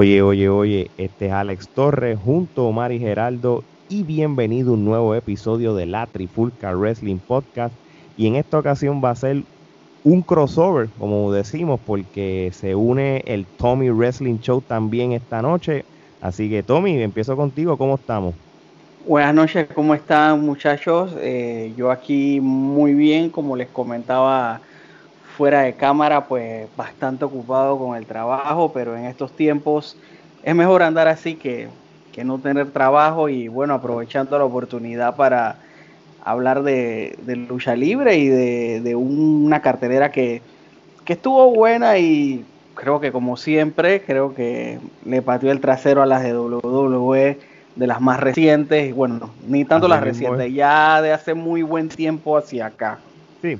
Oye, oye, oye, este es Alex Torres junto a Omar y Geraldo y bienvenido a un nuevo episodio de la Trifulca Wrestling Podcast y en esta ocasión va a ser un crossover, como decimos, porque se une el Tommy Wrestling Show también esta noche. Así que Tommy, empiezo contigo, ¿cómo estamos? Buenas noches, ¿cómo están muchachos? Eh, yo aquí muy bien, como les comentaba fuera de cámara, pues bastante ocupado con el trabajo, pero en estos tiempos es mejor andar así que, que no tener trabajo y bueno, aprovechando la oportunidad para hablar de, lucha libre y de, una cartelera que, estuvo buena y creo que como siempre, creo que le pateó el trasero a las de WWE de las más recientes, bueno, ni tanto las recientes, ya de hace muy buen tiempo hacia acá. Sí,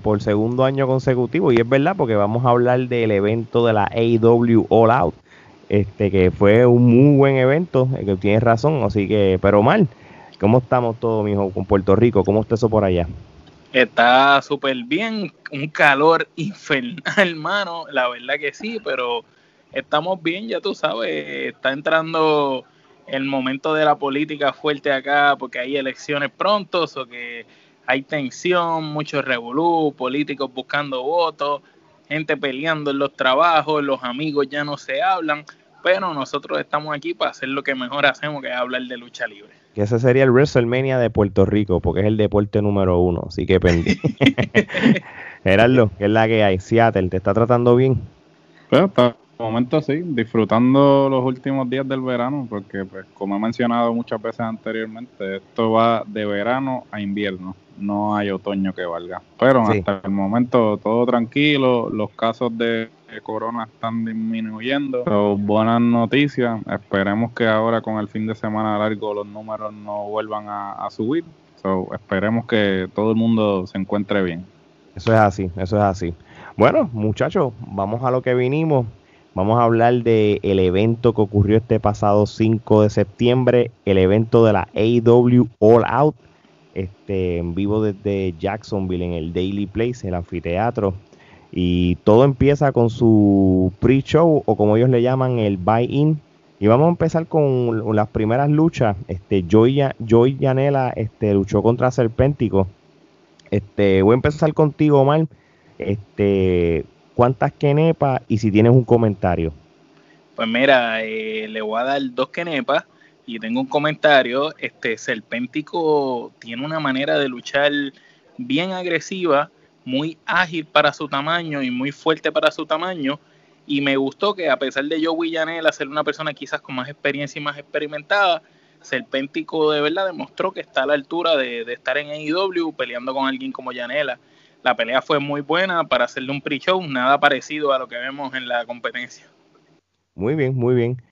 por segundo año consecutivo, y es verdad, porque vamos a hablar del evento de la AW All Out, este que fue un muy buen evento, eh, tienes razón, así que, pero mal. ¿Cómo estamos todos, mijo, con Puerto Rico? ¿Cómo está eso por allá? Está súper bien, un calor infernal, hermano, la verdad que sí, pero estamos bien, ya tú sabes, está entrando el momento de la política fuerte acá porque hay elecciones pronto, o que hay tensión, mucho revolú, políticos buscando votos, gente peleando en los trabajos, los amigos ya no se hablan, pero nosotros estamos aquí para hacer lo que mejor hacemos, que es hablar de lucha libre que ese sería el WrestleMania de Puerto Rico, porque es el deporte número uno, así que pendiente. Gerardo, ¿qué es la que hay? Seattle, ¿te está tratando bien? Pues momento sí, disfrutando los últimos días del verano, porque pues como he mencionado muchas veces anteriormente, esto va de verano a invierno, no hay otoño que valga. Pero hasta el momento todo tranquilo, los casos de corona están disminuyendo. buenas noticias. Esperemos que ahora con el fin de semana largo los números no vuelvan a, subir. esperemos que todo el mundo se encuentre bien. Eso es así, eso es así. Bueno, muchachos, vamos a lo que vinimos. Vamos a hablar del el evento que ocurrió este pasado 5 de septiembre, el evento de la AW All Out, este, en vivo desde Jacksonville en el Daily Place, el anfiteatro. Y todo empieza con su pre-show o como ellos le llaman el buy-in. Y vamos a empezar con las primeras luchas. Este, Joy, Joy Yanela este, luchó contra Serpéntico. Este, voy a empezar contigo, Omar. Este, ¿Cuántas kenepas y si tienes un comentario? Pues mira, eh, le voy a dar dos kenepas y tengo un comentario. Este Serpéntico tiene una manera de luchar bien agresiva muy ágil para su tamaño y muy fuerte para su tamaño. Y me gustó que a pesar de Joe Villanela ser una persona quizás con más experiencia y más experimentada, Serpéntico de verdad demostró que está a la altura de, estar en AEW peleando con alguien como Yanela. La pelea fue muy buena para hacerle un pre-show, nada parecido a lo que vemos en la competencia. Muy bien, muy bien.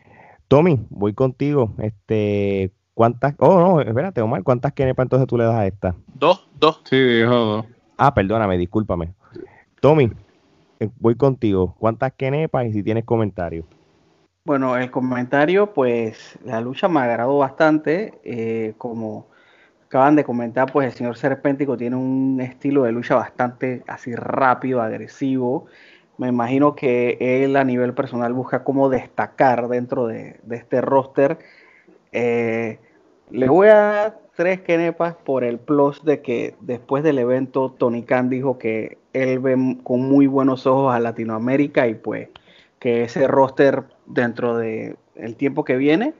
Tommy, voy contigo. Este, ¿cuántas? Oh, no, espérate, Omar, ¿cuántas kenepas entonces tú le das a esta? Dos, dos. Sí, dijo dos. Ah, perdóname, discúlpame. Tommy, eh, voy contigo. ¿Cuántas kenepas y si tienes comentarios? Bueno, el comentario, pues la lucha me agradó bastante. Eh, como acaban de comentar, pues el señor Serpéntico tiene un estilo de lucha bastante así rápido, agresivo. Me imagino que él a nivel personal busca cómo destacar dentro de, este roster. Eh, le voy a tres kenepas por el plus de que después del evento Tony Khan dijo que él ve con muy buenos ojos a Latinoamérica y pues que ese roster dentro de tiempo que viene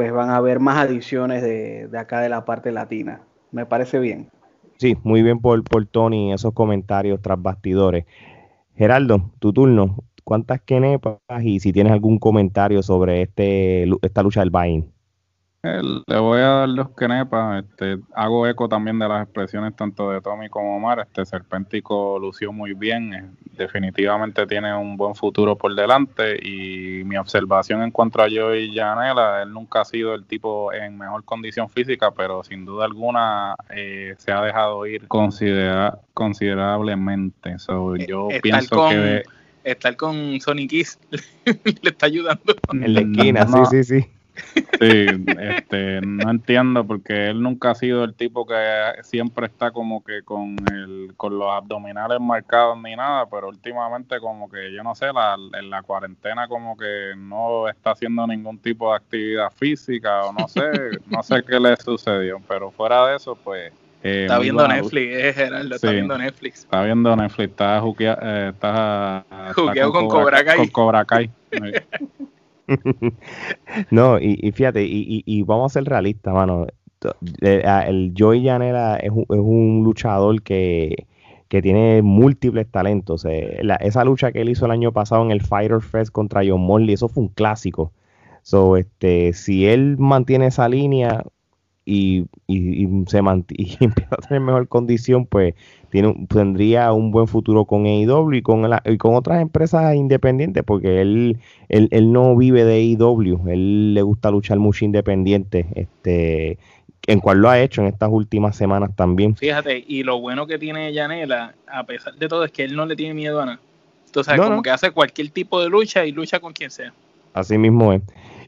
pues van a haber más adiciones de, acá de la parte latina. Me parece bien. Sí, muy bien por, por Tony esos comentarios tras bastidores. Geraldo, tu turno. ¿Cuántas kenepas y si tienes algún comentario sobre este, esta lucha del Bain? Le voy a dar los kenepas. Este, hago eco también de las expresiones tanto de Tommy como Omar. Este Serpéntico lució muy bien. Eh, definitivamente tiene un buen futuro por delante. Y mi observación en cuanto a Joey Janela, él nunca ha sido el tipo en mejor condición física, pero sin duda alguna eh, se ha dejado ir considerablemente. yo pienso que. Estar con Sonic Kiss le está ayudando. En la esquina, sí, sí, sí Sí, este, no entiendo porque él nunca ha sido el tipo que siempre está como que con el, con los abdominales marcados ni nada, pero últimamente como que yo no sé, la, en la cuarentena como que no está haciendo ningún tipo de actividad física o no sé, no sé qué le sucedió, pero fuera de eso pues eh, está viendo Netflix, eh, Gerardo, está viendo Netflix. Está viendo Netflix, está, juquea, eh, está, juqueado con, Cobra Kai. Con Cobra Kai. no, y, fíjate, y, vamos a ser realistas, mano. Eh, el Joey Janela es un, es un luchador que, que, tiene múltiples talentos. esa lucha que él hizo el año pasado en el Fighter Fest contra John Morley, eso fue un clásico. So, este, si él mantiene esa línea, y, y, se y empieza a tener mejor condición, pues tiene, tendría un buen futuro con AEW y con, y con otras empresas independientes, porque él, él, él, no vive de AEW, él le gusta luchar mucho independiente, este en cual lo ha hecho en estas últimas semanas también. Fíjate, y lo bueno que tiene Yanela, a pesar de todo, es que él no le tiene miedo a nada. Entonces, como que hace cualquier tipo de lucha y lucha con quien sea. Así mismo es.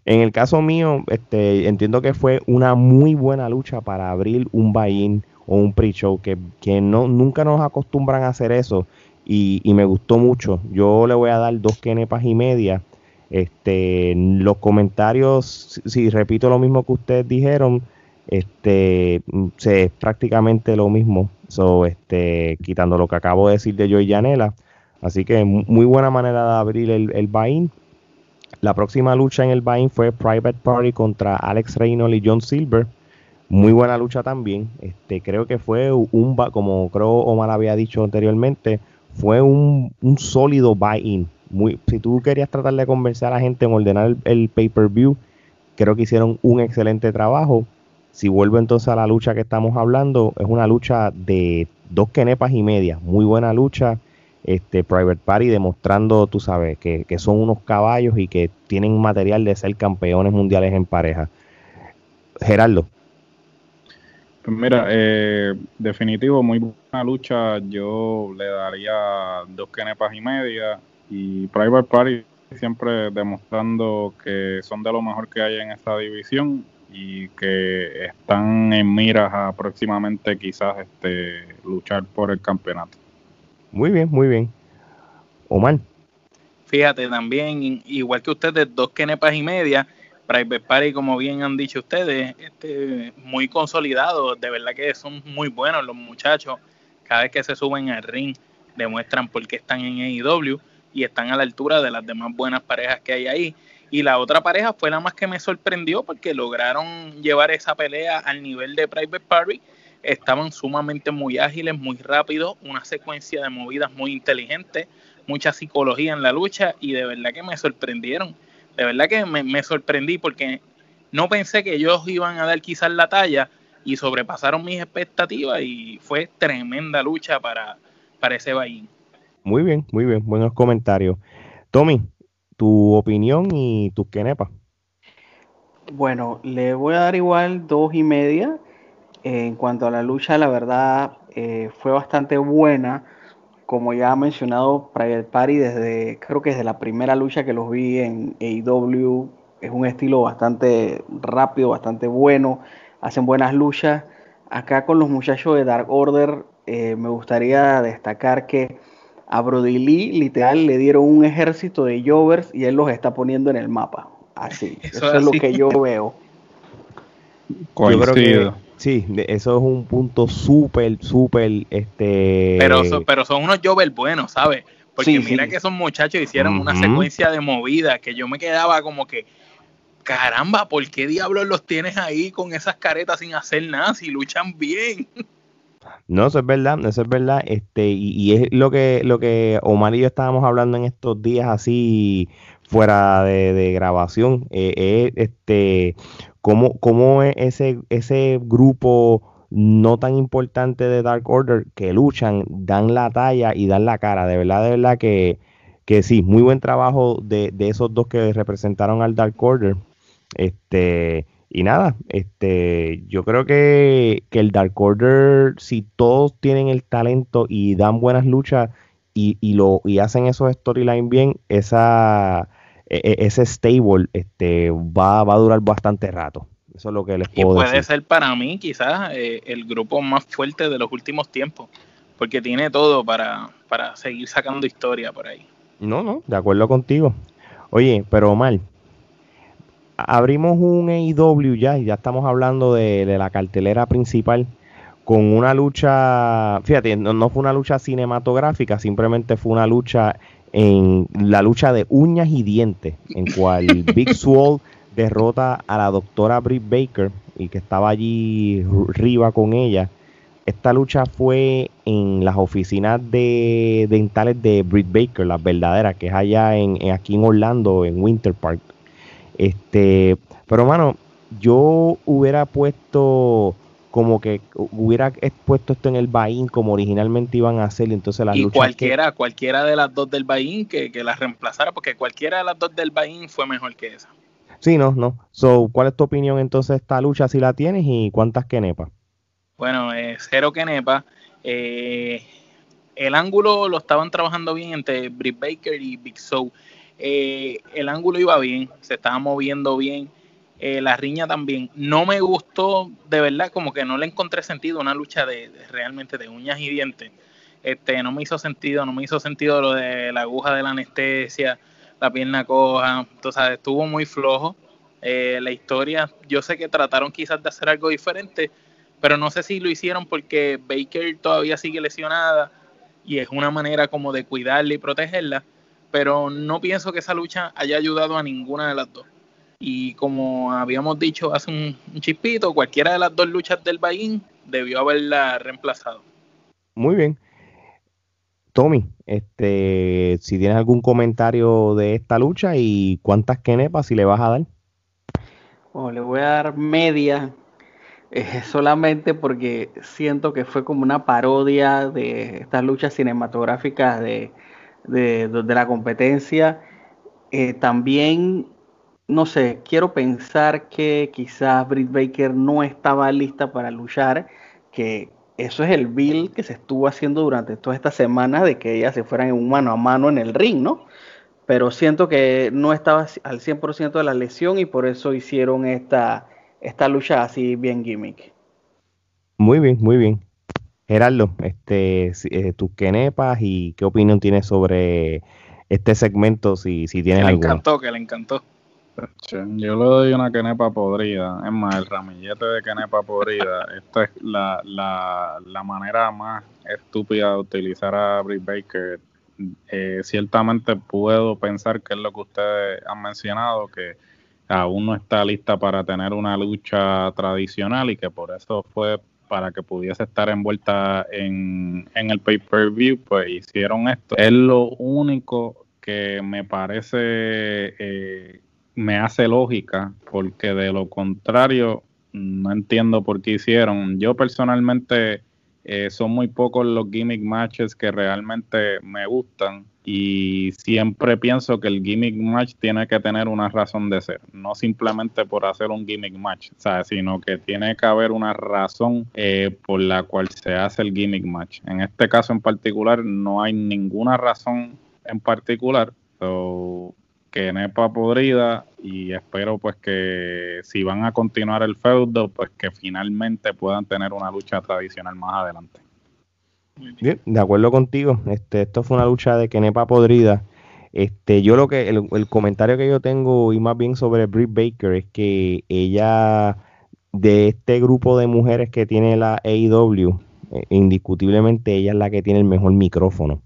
En el caso mío, este, entiendo que fue una muy buena lucha para abrir un buy-in o un pre-show, que, que, no, nunca nos acostumbran a hacer eso y, me gustó mucho. Yo le voy a dar dos kenepas y media. Este, los comentarios, si, repito lo mismo que ustedes dijeron, este, es prácticamente lo mismo. So, este, quitando lo que acabo de decir de Joy Yanela. Así que muy buena manera de abrir el, el buy-in la próxima lucha en el Vine fue Private Party contra Alex Reynolds y John Silver. Muy buena lucha también. Este, creo que fue un, como creo Omar había dicho anteriormente, fue un, sólido buy-in. si tú querías tratar de convencer a la gente en ordenar el, pay-per-view, creo que hicieron un excelente trabajo. Si vuelvo entonces a la lucha que estamos hablando, es una lucha de dos kenepas y media. Muy buena lucha este Private Party demostrando, tú sabes, que, son unos caballos y que tienen material de ser campeones mundiales en pareja. Gerardo. Pues mira, eh, definitivo, muy buena lucha. Yo le daría dos kenepas y media. Y Private Party siempre demostrando que son de lo mejor que hay en esta división y que están en miras a próximamente quizás este luchar por el campeonato. Muy bien, muy bien. Omar. Fíjate, también, igual que ustedes, dos kenepas y media, Private Party, como bien han dicho ustedes, este, muy consolidados, de verdad que son muy buenos los muchachos. Cada vez que se suben al ring, demuestran por qué están en AEW y están a la altura de las demás buenas parejas que hay ahí. Y la otra pareja fue la más que me sorprendió porque lograron llevar esa pelea al nivel de Private Party estaban sumamente muy ágiles, muy rápidos, una secuencia de movidas muy inteligente, mucha psicología en la lucha y de verdad que me sorprendieron. De verdad que me, sorprendí porque no pensé que ellos iban a dar quizás la talla y sobrepasaron mis expectativas y fue tremenda lucha para, para ese Bahín. Muy bien, muy bien, buenos comentarios. Tommy, tu opinión y tus quenepas. Bueno, le voy a dar igual dos y media en cuanto a la lucha, la verdad eh, fue bastante buena. Como ya ha mencionado, Private Party desde, creo que desde la primera lucha que los vi en AEW, es un estilo bastante rápido, bastante bueno, hacen buenas luchas. Acá con los muchachos de Dark Order, eh, me gustaría destacar que a Brody Lee literal le dieron un ejército de Jovers y él los está poniendo en el mapa. Así, eso, es lo que yo veo. Yo creo que Sí, eso es un punto súper, súper, este... Pero, pero son unos jovers buenos, ¿sabes? Porque mira que esos muchachos hicieron una secuencia de movidas que yo me quedaba como que, caramba, ¿por qué diablos los tienes ahí con esas caretas sin hacer nada si luchan bien? No, eso es verdad, eso es verdad, este, y, es lo que, lo que Omar y yo estábamos hablando en estos días así fuera de, grabación, eh, este, cómo, cómo ese, ese grupo no tan importante de Dark Order que luchan, dan la talla y dan la cara. De verdad, de verdad que, que sí, muy buen trabajo de, de esos dos que representaron al Dark Order. Este, y nada, este, yo creo que, que, el Dark Order, si todos tienen el talento y dan buenas luchas y, y lo, y hacen esos storylines bien, esa ese stable este, va, va a durar bastante rato. Eso es lo que les puedo y puede ser para mí quizás eh, el grupo más fuerte de los últimos tiempos, porque tiene todo para, para seguir sacando historia por ahí. No, no, de acuerdo contigo. Oye, pero Omar, abrimos un AEW ya, y ya estamos hablando de, la cartelera principal con una lucha, fíjate, no, fue una lucha cinematográfica, simplemente fue una lucha en la lucha de uñas y dientes, en cual Big Swole derrota a la doctora Britt Baker y que estaba allí arriba con ella. Esta lucha fue en las oficinas de dentales de Britt Baker, las verdaderas, que es allá en, aquí en Orlando, en Winter Park. Este, pero mano, yo hubiera puesto como que hubiera puesto esto en el Bain como originalmente iban a hacer, entonces las y cualquiera, cualquiera de las dos del Bain que, que las reemplazara, porque cualquiera de las dos del Bain fue mejor que esa. Sí, no, no. So, ¿cuál es tu opinión entonces de esta lucha si la tienes y cuántas kenepas? Bueno, eh, cero kenepa. Eh, el ángulo lo estaban trabajando bien entre Britt Baker y Big Show. Eh, el ángulo iba bien, se estaba moviendo bien. Eh, la riña también. No me gustó, de verdad, como que no le encontré sentido una lucha de, realmente de uñas y dientes. Este, no me hizo sentido, no me hizo sentido lo de la aguja de la anestesia, la pierna coja, entonces estuvo muy flojo. Eh, la historia, yo sé que trataron quizás de hacer algo diferente, pero no sé si lo hicieron porque Baker todavía sigue lesionada y es una manera como de cuidarla y protegerla, pero no pienso que esa lucha haya ayudado a ninguna de las dos y como habíamos dicho hace un, chispito, cualquiera de las dos luchas del Bahín debió haberla reemplazado. Muy bien. Tommy, este, si tienes algún comentario de esta lucha y cuántas kenepas si le vas a dar. le voy a dar media, eh, solamente porque siento que fue como una parodia de estas luchas cinematográficas de, de, la competencia. Eh, también no sé, quiero pensar que quizás Britt Baker no estaba lista para luchar, que eso es el bill que se estuvo haciendo durante toda esta semana de que ella se fuera en un mano a mano en el ring, ¿no? Pero siento que no estaba al 100% de la lesión y por eso hicieron esta, esta lucha así bien gimmick. Muy bien, muy bien. Gerardo, este, eh, tus quenepas y qué opinión tienes sobre este segmento, si, si tienes que Le encantó, que le encantó. Yo le doy una quenepa podrida. Es más, el ramillete de quenepa podrida. Esta es la, la, la manera más estúpida de utilizar a Britt Baker. Eh, ciertamente puedo pensar que es lo que ustedes han mencionado, que aún no está lista para tener una lucha tradicional y que por eso fue para que pudiese estar envuelta en, en el pay-per-view, pues hicieron esto. Es lo único que me parece eh, me hace lógica, porque de lo contrario no entiendo por qué hicieron. Yo personalmente eh, son muy pocos los gimmick matches que realmente me gustan y siempre pienso que el gimmick match tiene que tener una razón de ser, no simplemente por hacer un gimmick match, sino que tiene que haber una razón eh, por la cual se hace el gimmick match. En este caso en particular no hay ninguna razón en particular, que Nepa podrida y espero pues que si van a continuar el feudo pues que finalmente puedan tener una lucha tradicional más adelante. De acuerdo contigo. Este, esto fue una lucha de Kenepa podrida. Este, yo lo que el, comentario que yo tengo y más bien sobre Britt Baker es que ella de este grupo de mujeres que tiene la AEW, eh, indiscutiblemente ella es la que tiene el mejor micrófono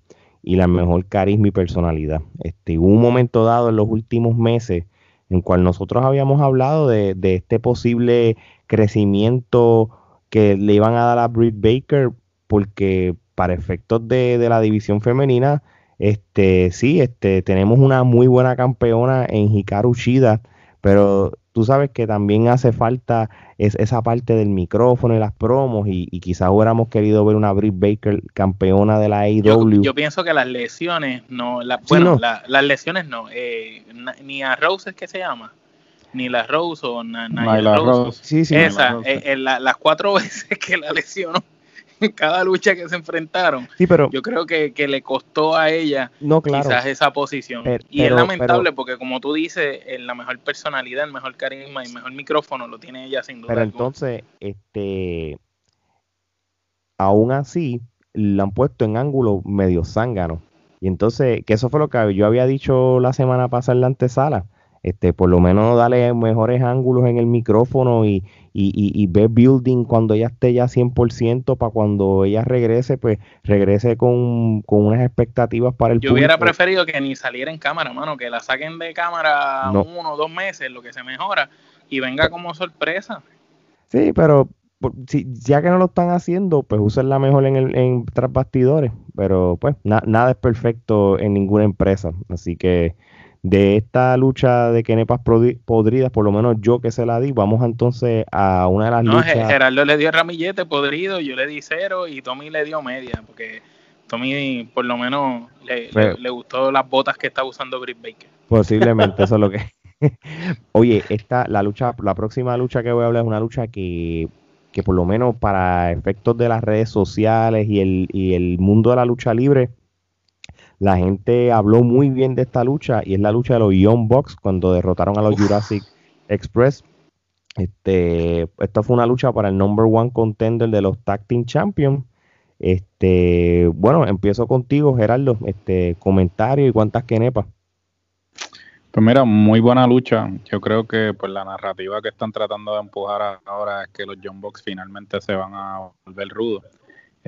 y la mejor carisma y personalidad. Este, hubo un momento dado en los últimos meses en cual nosotros habíamos hablado de, este posible crecimiento que le iban a dar a Britt Baker, porque para efectos de, de la división femenina, este, sí, este, tenemos una muy buena campeona en Hikaru Shida, pero tú sabes que también hace falta esa parte del micrófono y las promos y, quizás hubiéramos querido ver una Britt Baker campeona de la AEW. Yo, pienso que las lesiones no, bueno, las lesiones no, eh, ni a Rose es que se llama, ni la Rose o Naya Rose. Sí, sí, Esa, eh, las cuatro veces que la lesionó cada lucha que se enfrentaron, Sí, pero yo creo que, que le costó a ella no, claro. quizás esa posición. Pero- y es lamentable pero- porque como tú dices, la mejor personalidad, el mejor carisma y el mejor micrófono lo tiene ella sin duda. Pero alguna. entonces, este, aún así, la han puesto en ángulo medio zángano. Y entonces, que eso fue lo que yo había dicho la semana pasada en la antesala. Este, por lo menos darle mejores ángulos en el micrófono y, y, y, y ver building cuando ella esté ya 100% para cuando ella regrese, pues regrese con, con unas expectativas para el Yo hubiera preferido que ni saliera en cámara, mano, que la saquen de cámara No. uno o dos meses, lo que se mejora, y venga como sorpresa. Sí, pero por- si, ya que no lo están haciendo, pues úsenla mejor en el en tras bastidores. Pero pues na- nada es perfecto en ninguna empresa. Así que de esta lucha de quenepas podridas, por lo menos yo que se la di, vamos entonces a una de las No, luchas. Gerardo le dio ramillete podrido, yo le di cero y Tommy le dio media, porque Tommy por lo menos le, le- le gustó las botas que está usando Britt Baker. Posiblemente, eso es lo que. Oye, esta, la lucha, la próxima lucha que voy a hablar es una lucha que, que por lo menos para efectos de las redes sociales y el, y el mundo de la lucha libre, la gente habló muy bien de esta lucha y es la lucha de los Young Bucks cuando derrotaron a los Uf. Jurassic Express. Este, esta fue una lucha para el number one contender de los Tag Team Champions. Este, bueno, empiezo contigo, Gerardo. Este, comentario y cuántas quenepas. Pues mira, muy buena lucha. Yo creo que pues la narrativa que están tratando de empujar ahora es que los John Box finalmente se van a volver rudos.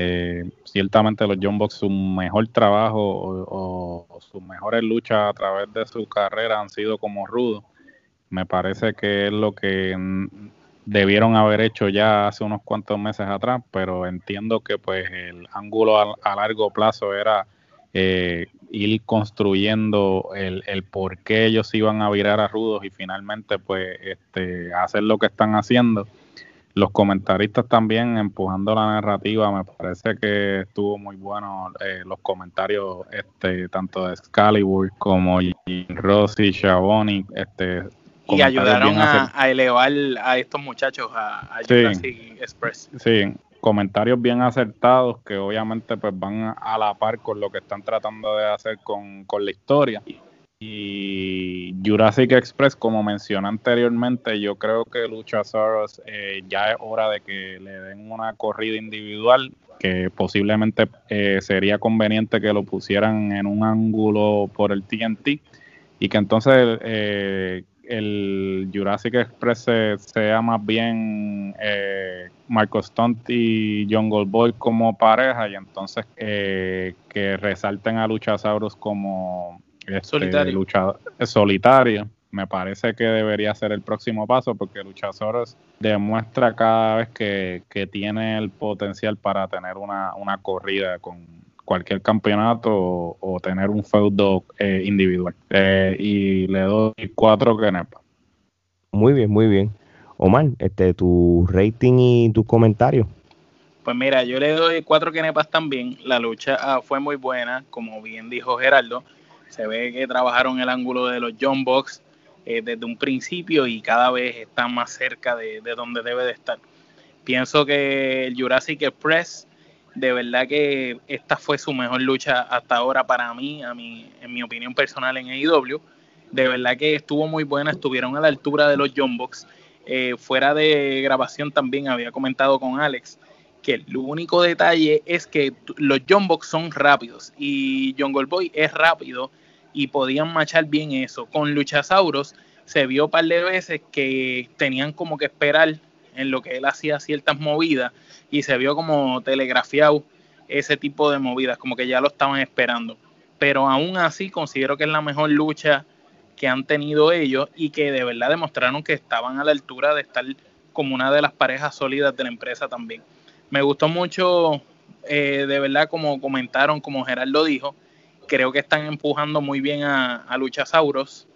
Eh, ciertamente los John Box su mejor trabajo o, sus mejores luchas a través de su carrera han sido como rudos. Me parece que es lo que debieron haber hecho ya hace unos cuantos meses atrás, pero entiendo que pues el ángulo a, a largo plazo era eh, ir construyendo el, el por qué ellos iban a virar a rudos y finalmente pues este hacer lo que están haciendo. Los comentaristas también empujando la narrativa, me parece que estuvo muy bueno eh, los comentarios este tanto de Excalibur como Jim Ross y Shaboni, este Y ayudaron a, elevar a estos muchachos a, a Sí. Express. Sí, comentarios bien acertados que obviamente pues van a, a la par con lo que están tratando de hacer con, con la historia. Y Jurassic Express, como mencioné anteriormente, yo creo que Luchasaurus eh, ya es hora de que le den una corrida individual, que posiblemente eh, sería conveniente que lo pusieran en un ángulo por el TNT y que entonces eh, el Jurassic Express se- sea más bien eh, Marco Stunt y Jungle Boy como pareja y entonces eh, que resalten a Luchasaurus como este, Solitario. luchador solitario. Me parece que debería ser el próximo paso porque Luchasaurus demuestra cada vez que, que tiene el potencial para tener una, una corrida con cualquier campeonato o, o tener un feudo eh, individual. Eh, y le doy cuatro kenepas. Muy bien, muy bien. Omar, este, tu rating y tus comentarios. Pues mira, yo le doy cuatro kenepas también. La lucha ah, fue muy buena, como bien dijo Gerardo. Se ve que trabajaron el ángulo de los John Box eh, desde un principio y cada vez está más cerca de, de donde debe de estar. Pienso que el Jurassic Express, de verdad que esta fue su mejor lucha hasta ahora para mí, a mí en mi opinión personal en AEW. De verdad que estuvo muy buena, estuvieron a la altura de los John Box. Eh, fuera de grabación también había comentado con Alex que el único detalle es que los John Box son rápidos y Jungle Boy es rápido y podían machar bien eso. Con Luchasauros se vio un par de veces que tenían como que esperar en lo que él hacía ciertas movidas y se vio como telegrafiado ese tipo de movidas, como que ya lo estaban esperando. Pero aún así considero que es la mejor lucha que han tenido ellos y que de verdad demostraron que estaban a la altura de estar como una de las parejas sólidas de la empresa también. Me gustó mucho, eh, de verdad, como comentaron, como Gerardo dijo, creo que están empujando muy bien a, a Luchasauros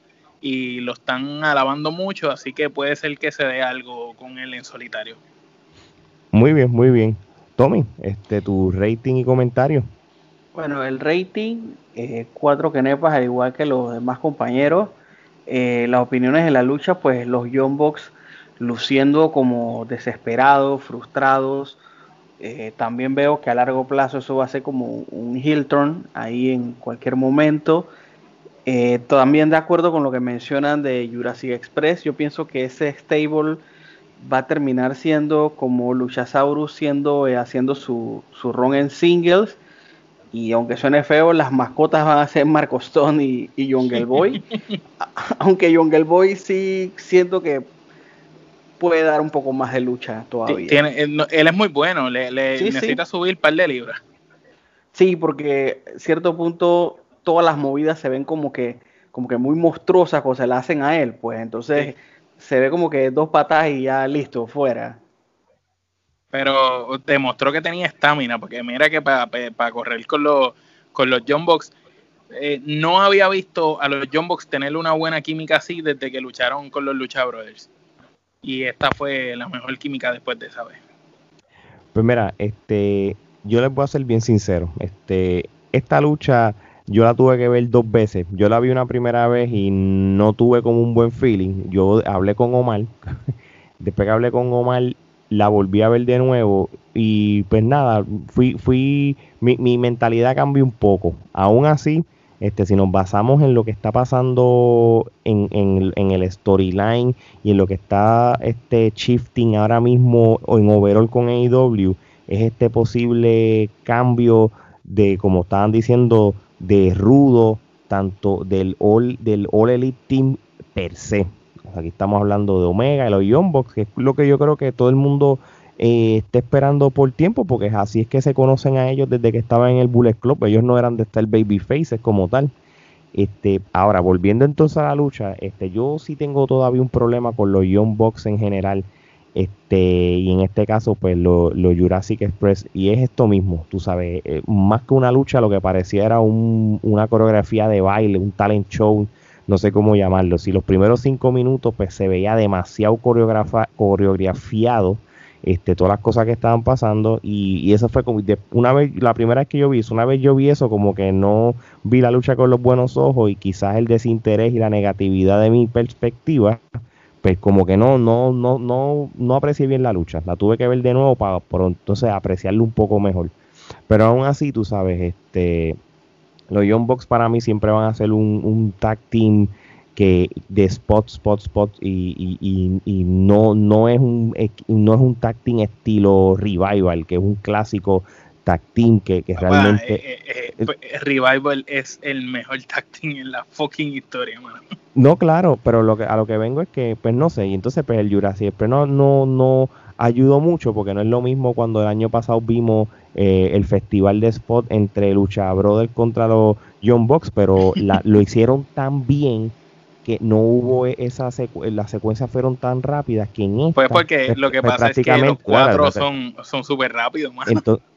y lo están alabando mucho, así que puede ser que se dé algo con él en solitario. Muy bien, muy bien. Tommy, este, tu rating y comentarios. Bueno, el rating, eh, cuatro kenepas, al igual que los demás compañeros. Eh, las opiniones de la lucha, pues los Young Bucks luciendo como desesperados, frustrados, Eh, también veo que a largo plazo eso va a ser como un heel turn ahí en cualquier momento. Eh, también de acuerdo con lo que mencionan de Jurassic Express, yo pienso que ese stable va a terminar siendo como Luchasaurus siendo, eh, haciendo su, su run en singles. Y aunque suene feo, las mascotas van a ser Marco Stone y, y Jungle Boy. aunque Jungle Boy sí siento que puede dar un poco más de lucha todavía. él, es muy bueno, le, necesita subir un par de libras. Sí, porque a cierto punto todas las movidas se ven como que, como que muy monstruosas cuando se las hacen a él, pues entonces se ve como que dos patas y ya listo, fuera. Pero demostró que tenía estamina, porque mira que para correr con los, con los John Box, eh, no había visto a los John Box tener una buena química así desde que lucharon con los Lucha Brothers. Y esta fue la mejor química después de esa vez. Pues mira, este, yo les voy a ser bien sincero. Este, esta lucha yo la tuve que ver dos veces. Yo la vi una primera vez y no tuve como un buen feeling. Yo hablé con Omar. Después que hablé con Omar, la volví a ver de nuevo. Y pues nada, fui, fui, mi, mi mentalidad cambió un poco. Aún así, este, si nos basamos en lo que está pasando en, en, en el storyline y en lo que está este shifting ahora mismo en overall con AEW, es este posible cambio de, como estaban diciendo, de rudo, tanto del All, del All Elite Team per se. Aquí estamos hablando de Omega y los que es lo que yo creo que todo el mundo eh, está esperando por tiempo, porque así es que se conocen a ellos desde que estaban en el Bullet Club. Ellos no eran de estar babyfaces como tal. Este, ahora, volviendo entonces a la lucha, este, yo sí tengo todavía un problema con los Young Bucks en general. Este, y en este caso, pues los lo Jurassic Express, y es esto mismo, tú sabes, eh, más que una lucha, lo que parecía era una coreografía de baile, un talent show, no sé cómo llamarlo. Si los primeros cinco minutos, pues se veía demasiado coreografiado, este, todas las cosas que estaban pasando, y, eso fue como, una vez, la primera vez que yo vi eso, una vez yo vi eso, como que no vi la lucha con los buenos ojos, y quizás el desinterés y la negatividad de mi perspectiva pues como que no, no, no, no, no aprecié bien la lucha. La tuve que ver de nuevo para entonces apreciarlo un poco mejor. Pero aún así, tú sabes, este los Young Bucks para mí siempre van a ser un, un tag team que de spot, spot, spot y, y, y, no, no es un no es un tag team estilo revival, que es un clásico tag team que, que realmente... Eh, eh, eh, pues, Revival es el mejor tag team en la fucking historia, mano. No, claro, pero lo que, a lo que vengo es que, pues no sé, y entonces pues el Jurassic pero no, no, no ayudó mucho porque no es lo mismo cuando el año pasado vimos el festival de spot entre Lucha Brothers contra los John Box, pero la, lo hicieron tan bien que no hubo e, esa las secuencias fueron tan rápidas que en esta pues porque pues, lo que pues, pasa es que los cuatro son son súper rápidos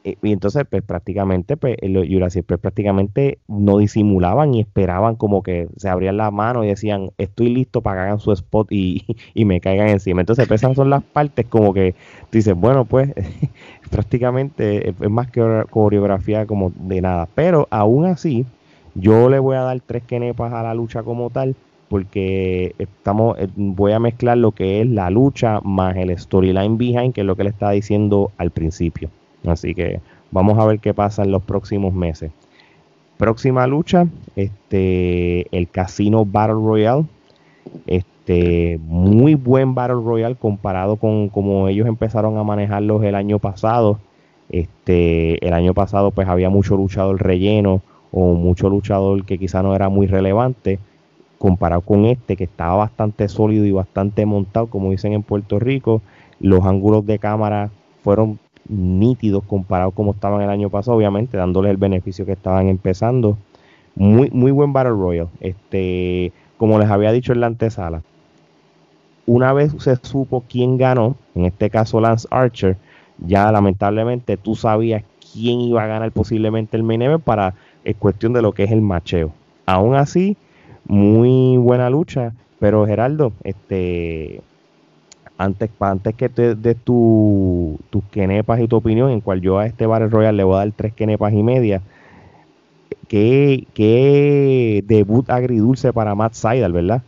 eh, y entonces pues prácticamente pues los Jurassic pues, prácticamente no disimulaban y esperaban como que se abrían la mano y decían estoy listo para que hagan su spot y, y me caigan encima entonces pues, esas son las partes como que dices bueno pues prácticamente es más que coreografía como de nada pero aún así yo le voy a dar tres quenepas a la lucha como tal porque estamos eh, voy a mezclar lo que es la lucha más el storyline behind, que es lo que le estaba diciendo al principio. Así que vamos a ver qué pasa en los próximos meses. Próxima lucha, este el Casino Battle Royale. Este muy buen Battle Royale comparado con como ellos empezaron a manejarlos el año pasado. Este, el año pasado pues había mucho luchador relleno o mucho luchador que quizá no era muy relevante comparado con este que estaba bastante sólido y bastante montado, como dicen en Puerto Rico, los ángulos de cámara fueron nítidos comparados como estaban el año pasado, obviamente dándoles el beneficio que estaban empezando. Muy, muy buen Battle Royale. Este, como les había dicho en la antesala, una vez se supo quién ganó, en este caso Lance Archer, ya lamentablemente tú sabías quién iba a ganar posiblemente el main para es cuestión de lo que es el macheo. Aún así, muy buena lucha, pero Geraldo, este antes, antes que te des tu, tus quenepas y tu opinión, en cual yo a este Battle Royal le voy a dar tres quenepas y media, qué, qué debut agridulce para Matt Seidel, ¿verdad?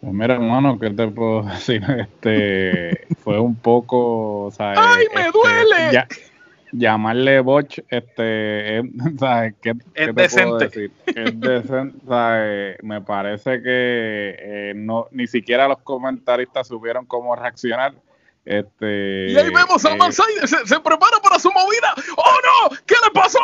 Pues mira, hermano, ¿qué te puedo decir? Este, fue un poco. ¡Ay, me Este, duele! ya- llamarle botch, este, es, ¿sabes? ¿Qué, qué te decente. puedo decir? Es decente, ¿sabes? Me parece que eh, no, ni siquiera los comentaristas supieron cómo reaccionar. Este, Y ahí vemos a eh, Manside, se, se prepara para su movida. ¡Oh no! ¿Qué le pasó?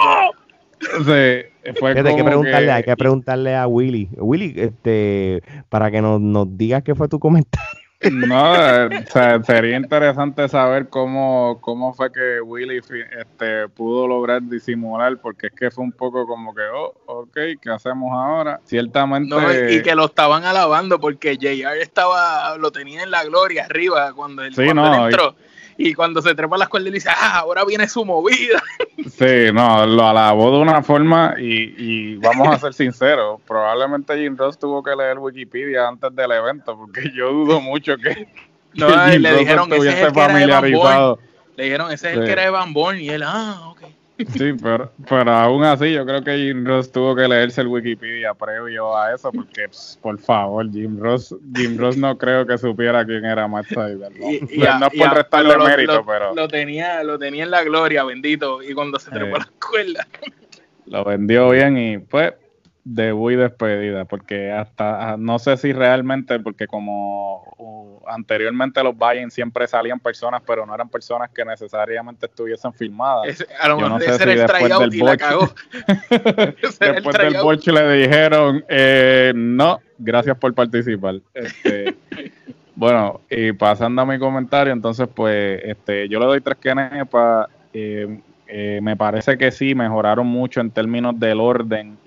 sí, fue Fíjate, hay que preguntarle, que- hay que preguntarle a Willy. Willy, este, para que nos, nos digas qué fue tu comentario. No, eh, o sea, sería interesante saber cómo, cómo fue que Willy este, pudo lograr disimular, porque es que fue un poco como que, oh, ok, ¿qué hacemos ahora? Ciertamente, No, y que lo estaban alabando porque JR estaba, lo tenía en la gloria arriba cuando él, Sí, cuando no, él entró. Y, cuando se trepa las cuerdas, dice, ah, ahora viene su movida. sí, no, lo alabó de una forma y, y vamos a ser sinceros, probablemente Jim Ross tuvo que leer Wikipedia antes del evento, porque yo dudo mucho que, No, que y Jim le Ross dijeron, ese es estuviese de Van familiarizado. Le dijeron, ese es el que era de Van Born. Y él, ah, ok. Sí, pero, pero aún así yo creo que Jim Ross tuvo que leerse el Wikipedia previo a eso porque, pss, por favor, Jim Ross, Jim Ross no creo que supiera quién era Matt Sydal. ¿no? Y, a- no es por a- restarle pero mérito, lo, pero lo tenía, lo tenía en la gloria, bendito. Y cuando se trepó Eh. las cuerdas. lo vendió bien y pues debut y despedida porque hasta ah, no sé si realmente porque como uh, anteriormente los buy siempre salían personas pero no eran personas que necesariamente estuviesen filmadas a lo mejor no si el después tryout del y la cagó. Después del. Borch le dijeron, eh, no, gracias por participar. Este, bueno, y pasando a mi comentario, entonces pues este, yo le doy tres quenepas. Eh, eh, me parece que sí, mejoraron mucho en términos del orden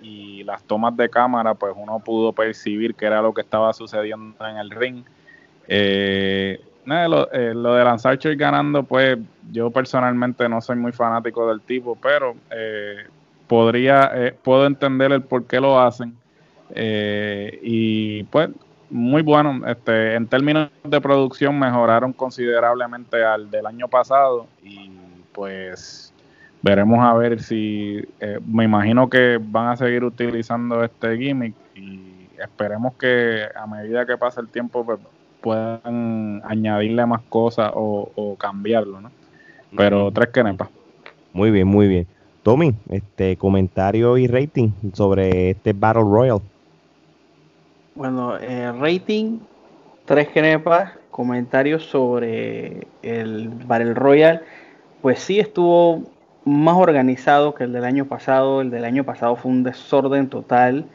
las tomas de cámara, pues uno pudo percibir que era lo que estaba sucediendo en el ring. Eh, nada, lo, eh, lo de Lance Archer ganando, pues yo personalmente no soy muy fanático del tipo, pero eh, podría, eh, puedo entender el por qué lo hacen. Eh, y pues, muy bueno. Este, en términos de producción, mejoraron considerablemente al del año pasado. Y pues, veremos a ver si. eh, me imagino que van a seguir utilizando este gimmick. Y esperemos que a medida que pase el tiempo, pues, puedan añadirle más cosas o, o cambiarlo, ¿no? Pero tres quenepas. Muy bien, muy bien. Tommy, este comentario y rating sobre este Battle Royal. Bueno, eh, rating, tres genepas, comentarios sobre el Battle Royal. Pues sí estuvo más organizado que el del año pasado. El del año pasado fue un desorden total.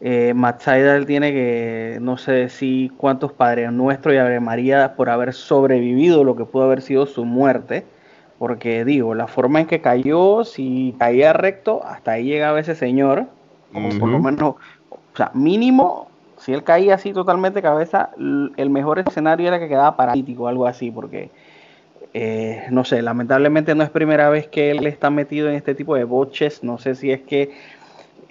Eh, Matt tiene que, no sé si cuántos padres nuestros y Ave María por haber sobrevivido lo que pudo haber sido su muerte. Porque digo, la forma en que cayó, si caía recto, hasta ahí llegaba ese señor. O por lo menos, o sea, mínimo, si él caía así totalmente cabeza, el mejor escenario era que quedaba paralítico o algo así, porque eh, no sé, lamentablemente no es primera vez que él está metido en este tipo de boches. No sé si es que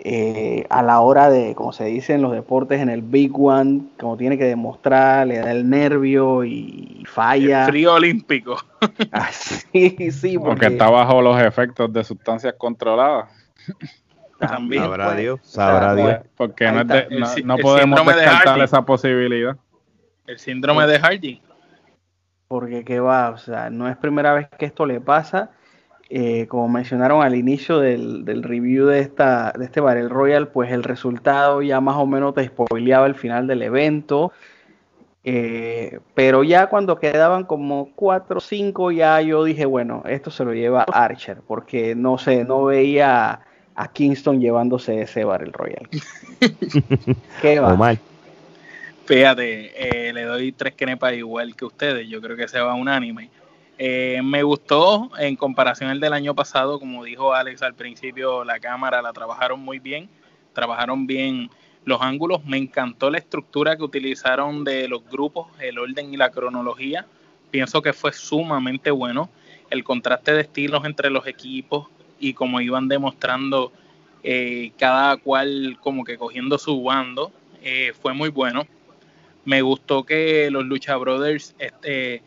eh, a la hora de, como se dice en los deportes, en el Big One, como tiene que demostrar, le da el nervio y falla. El frío olímpico. Así, sí, Porque porque está bajo los efectos de sustancias controladas. También, Sabrá pues, Dios, sabrá sea, Dios. Porque no, es de- no, podemos de descartar esa posibilidad. El síndrome de Hardy. Porque qué va, o sea, no es primera vez que esto le pasa. Eh, como mencionaron al inicio del, del review de, esta, de este Battle Royal, pues el resultado ya más o menos te spoileaba el final del evento. Eh, pero ya cuando quedaban como 4 o 5, ya yo dije, bueno, esto se lo lleva Archer, porque no sé, no veía a Kingston llevándose ese Battle Royal. ¿Qué va? Omar, Fíjate, eh, le doy tres quenepas igual que ustedes. Yo creo que se va unánime. Eh, me gustó en comparación al del año pasado, como dijo Alex al principio, la cámara la trabajaron muy bien, trabajaron bien los ángulos. Me encantó la estructura que utilizaron de los grupos, el orden y la cronología. Pienso que fue sumamente bueno. El contraste de estilos entre los equipos y como iban demostrando eh, cada cual como que cogiendo su bando, eh, fue muy bueno. Me gustó que los Lucha Brothers este,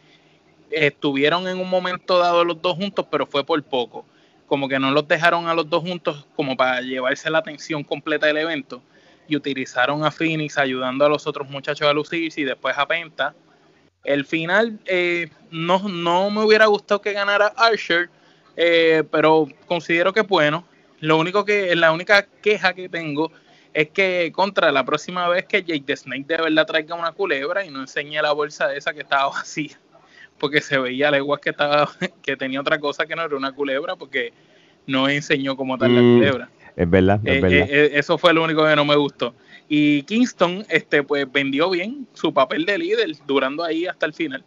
estuvieron en un momento dado los dos juntos, pero fue por poco. Como que no los dejaron a los dos juntos como para llevarse la atención completa del evento. y utilizaron a Phoenix ayudando a los otros muchachos a lucirse y después a Penta. El final eh, no, no me hubiera gustado que ganara Archer, eh, pero considero que bueno. Lo único que, la única queja que tengo es que contra la próxima vez que Jake the Snake de verdad traiga una culebra y no enseñe la bolsa esa que estaba vacía, porque se veía leguas que estaba, que tenía otra cosa que no era una culebra, porque no enseñó como tal la mm, culebra. Es verdad, es eh, verdad. Eh, eso fue lo único que no me gustó. Y Kingston, este, pues vendió bien su papel de líder, durando ahí hasta el final.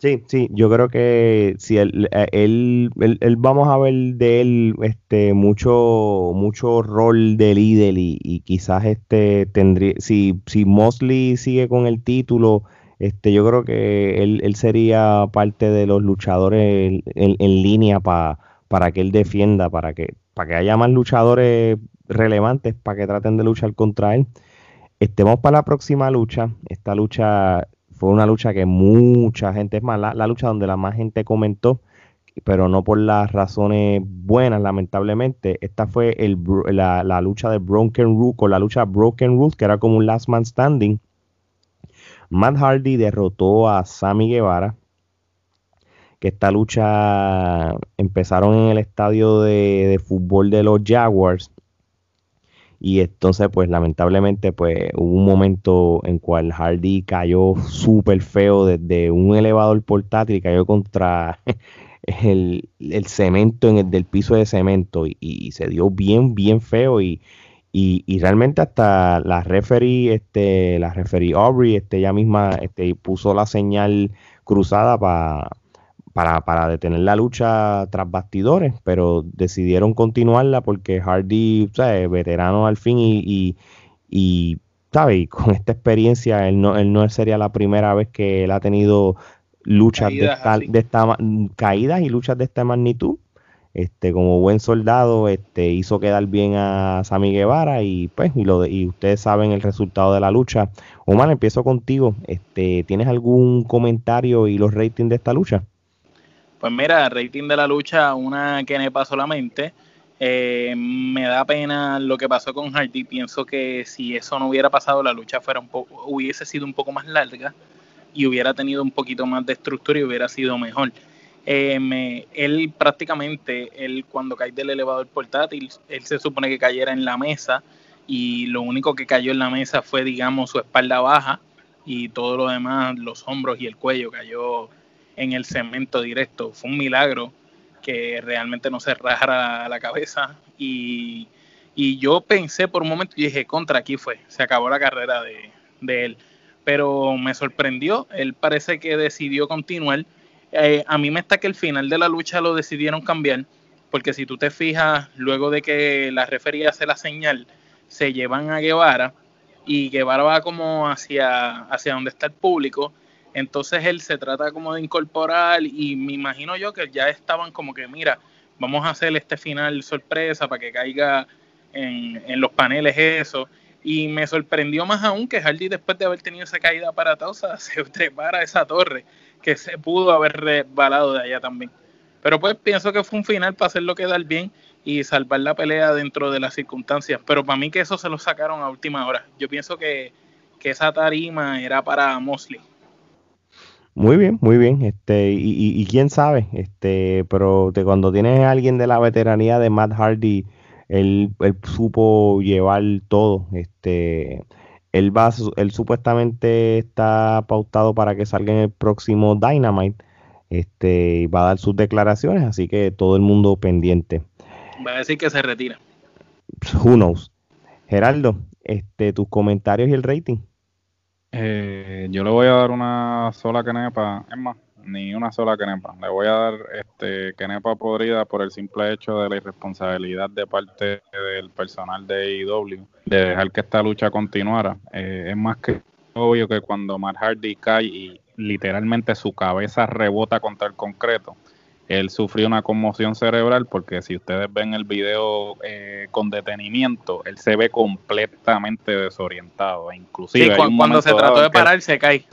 Sí, sí, yo creo que si él, eh, él, él, vamos a ver de él este mucho mucho rol de líder y, quizás este tendría si si Mosley sigue con el título, este yo creo que él, él sería parte de los luchadores en, línea para para que él defienda, para que para que haya más luchadores relevantes para que traten de luchar contra él. Estemos para la próxima lucha. Esta lucha fue una lucha que mucha gente, es más, la, lucha donde la más gente comentó, pero no por las razones buenas, lamentablemente. Esta fue el, la, lucha de Broken Root, con la lucha Broken Root, que era como un last man standing. Matt Hardy derrotó a Sammy Guevara. Que esta lucha empezaron en el estadio de, de fútbol de los Jaguars y entonces pues lamentablemente pues hubo un momento en cual Hardy cayó súper feo desde un elevador portátil y cayó contra el, cemento en el del piso de cemento y, se dio bien bien feo y, y, realmente hasta la referee este la referee Aubrey este ella misma este puso la señal cruzada para para, para detener la lucha tras bastidores, pero decidieron continuarla porque Hardy, ¿sabes? veterano al fin y, y, y ¿sabes? con esta experiencia, él no, él no sería la primera vez que él ha tenido luchas de esta, de esta, caídas y luchas de esta magnitud. Este, como buen soldado, este, hizo quedar bien a Sammy Guevara y pues, y, lo y ustedes saben el resultado de la lucha. Omar, empiezo contigo. Este, ¿Tienes algún comentario y los ratings de esta lucha? Pues mira, rating de la lucha, una que me pasó solamente. Eh, me da pena lo que pasó con Hardy. Pienso que si eso no hubiera pasado, la lucha fuera un hubiese sido un poco más larga y hubiera tenido un poquito más de estructura y hubiera sido mejor. Eh, él prácticamente, él cuando cae del elevador portátil, él se supone que cayera en la mesa y lo único que cayó en la mesa fue, digamos, su espalda baja y todo lo demás, los hombros y el cuello cayó en el cemento directo. Fue un milagro que realmente no se rajara la cabeza y, yo pensé por un momento y dije, contra, aquí fue, se acabó la carrera de, él. Pero me sorprendió, él parece que decidió continuar. Eh, a mí me está que el final de la lucha lo decidieron cambiar, porque si tú te fijas, luego de que la refería hace la señal, se llevan a Guevara y Guevara va como hacia, hacia donde está el público entonces él se trata como de incorporar y me imagino yo que ya estaban como que, mira, vamos a hacer este final sorpresa para que caiga en, los paneles eso. Y me sorprendió más aún que Hardy después de haber tenido esa caída aparatosa se trepara a esa torre que se pudo haber resbalado de allá también. Pero pues pienso que fue un final para hacerlo quedar bien y salvar la pelea dentro de las circunstancias. Pero para mí que eso se lo sacaron a última hora. Yo pienso que, que esa tarima era para Mosley muy bien, muy bien. Este, y, quién sabe, este, pero de cuando tienes a alguien de la veteranía de Matt Hardy, él, supo llevar todo. Este, él va, él supuestamente está pautado para que salga en el próximo Dynamite. Este, y va a dar sus declaraciones, así que todo el mundo pendiente. Va a decir que se retira. Who knows? Geraldo, este, tus comentarios y el rating. Eh, yo le voy a dar una sola quenepa, es más, ni una sola quenepa. Le voy a dar este quenepa podrida por el simple hecho de la irresponsabilidad de parte del personal de AEW de dejar que esta lucha continuara. Eh, es más que obvio que cuando Matt Hardy cae y literalmente su cabeza rebota contra el concreto, él sufrió una conmoción cerebral porque si ustedes ven el video eh, con detenimiento, él se ve completamente desorientado. Inclusive sí, cuando se trató de parar se cae.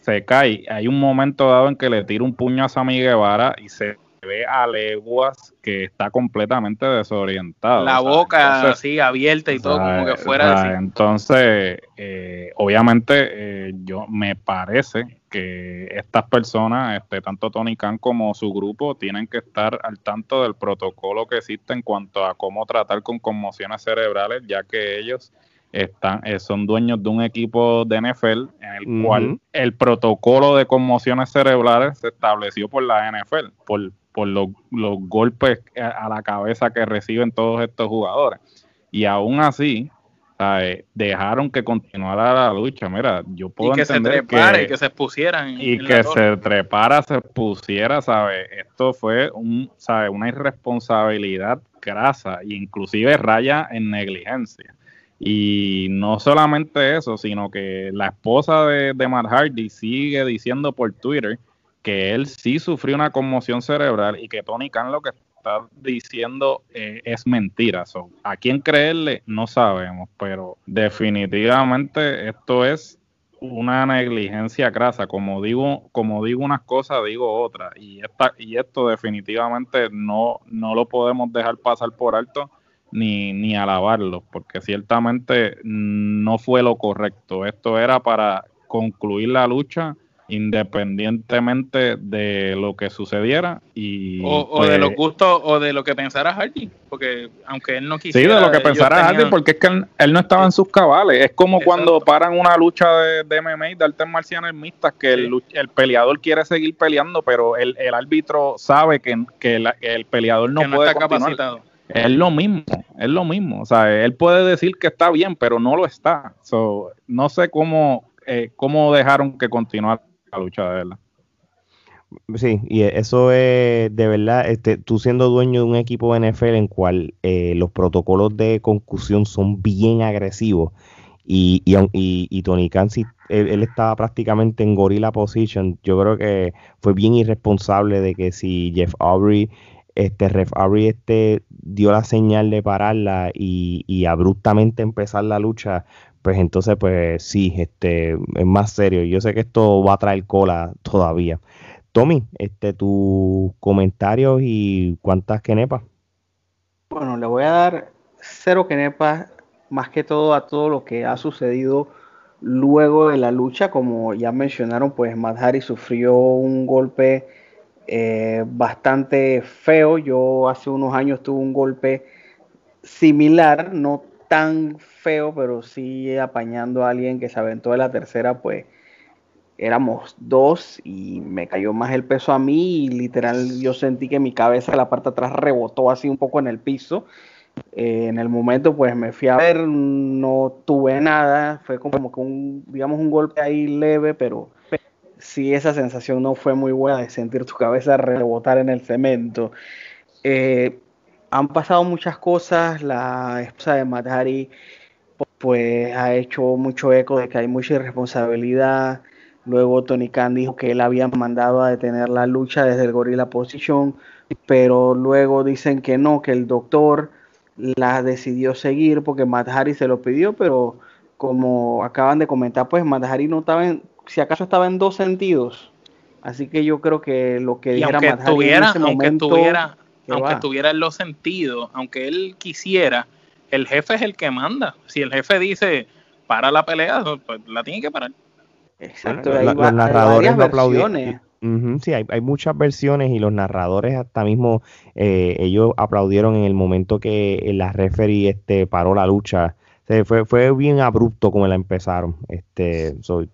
se cae. Hay un momento dado en que le tira un puño a Sammy Guevara y se ve a leguas que está completamente desorientado. La boca así abierta y todo como que fuera Entonces, eh, obviamente, eh, yo me parece que estas personas, este, tanto Tony Khan como su grupo, tienen que estar al tanto del protocolo que existe en cuanto a cómo tratar con conmociones cerebrales, ya que ellos están, eh, son dueños de un equipo de NFL en el cual el protocolo de conmociones cerebrales se estableció por la NFL, por, por los, golpes a, la cabeza que reciben todos estos jugadores. Y aún así, dejaron que continuara la lucha. Mira, yo puedo y que entender se trepara y que se pusieran. Y que se trepara, se pusiera, ¿sabes? Esto fue un, ¿sabe? una irresponsabilidad grasa e inclusive raya en negligencia. Y no solamente eso, sino que la esposa de, de Matt Hardy sigue diciendo por Twitter que él sí sufrió una conmoción cerebral y que Tony Khan lo que está diciendo eh, es mentira. ¿A quién creerle? No sabemos, pero definitivamente esto es una negligencia crasa. Como digo, como digo unas cosas, digo otras. Y, y esto definitivamente no, no lo podemos dejar pasar por alto ni, ni alabarlo, porque ciertamente no fue lo correcto. Esto era para concluir la lucha independientemente de lo que sucediera y o, de pues los gustos o de lo que pensara Hardy porque aunque él no quisiera sí de lo que pensara Hardy porque es que él, no estaba en sus cabales. Es como cuando paran una lucha de, de MMA de artes marciales mixtas que el, el, peleador quiere seguir peleando pero el, el árbitro sabe que, que el peleador no, puede está capacitado. Es lo mismo, es lo mismo. O sea, él puede decir que está bien, pero no lo está. no sé cómo, eh, cómo dejaron que continuara la lucha de verdad. Sí, y eso es de verdad, este, tú siendo dueño de un equipo de NFL en cual eh, los protocolos de concusión son bien agresivos y, y, y, Tony Khan, él, él, estaba prácticamente en gorilla position, yo creo que fue bien irresponsable de que si Jeff Aubrey este Ref este dio la señal de pararla y, abruptamente empezar la lucha, pues entonces pues sí, este es más serio. Yo sé que esto va a traer cola todavía. Tommy, este tus comentarios y cuántas quenepas. Bueno, le voy a dar cero quenepas, más que todo a todo lo que ha sucedido luego de la lucha, como ya mencionaron, pues Matt sufrió un golpe eh, bastante feo. Yo hace unos años tuve un golpe similar, no tan feo, pero sí apañando a alguien que se aventó de la tercera, pues éramos dos y me cayó más el peso a mí y literal yo sentí que mi cabeza, la parte atrás rebotó así un poco en el piso. Eh, en el momento pues me fui a ver, no tuve nada, fue como que un, digamos, un golpe ahí leve, pero si esa sensación no fue muy buena de sentir tu cabeza rebotar en el cemento. Eh, han pasado muchas cosas, la esposa de Madari pues ha hecho mucho eco de que hay mucha irresponsabilidad. Luego Tony Khan dijo que él había mandado a detener la lucha desde el Gorilla Position, pero luego dicen que no, que el doctor la decidió seguir porque Madhari se lo pidió, pero como acaban de comentar, pues Madhari no estaba en, si acaso estaba en dos sentidos. Así que yo creo que lo que dijera aunque tuviera, aunque tuviera, aunque tuviera en los sentidos, aunque él quisiera, el jefe es el que manda. Si el jefe dice para la pelea, pues la tiene que parar. Exacto. los narradores lo aplaudieron. sí, hay, hay, muchas versiones y los narradores hasta mismo eh, ellos aplaudieron en el momento que la referee este paró la lucha. fue, fue bien abrupto como la empezaron. Este, soy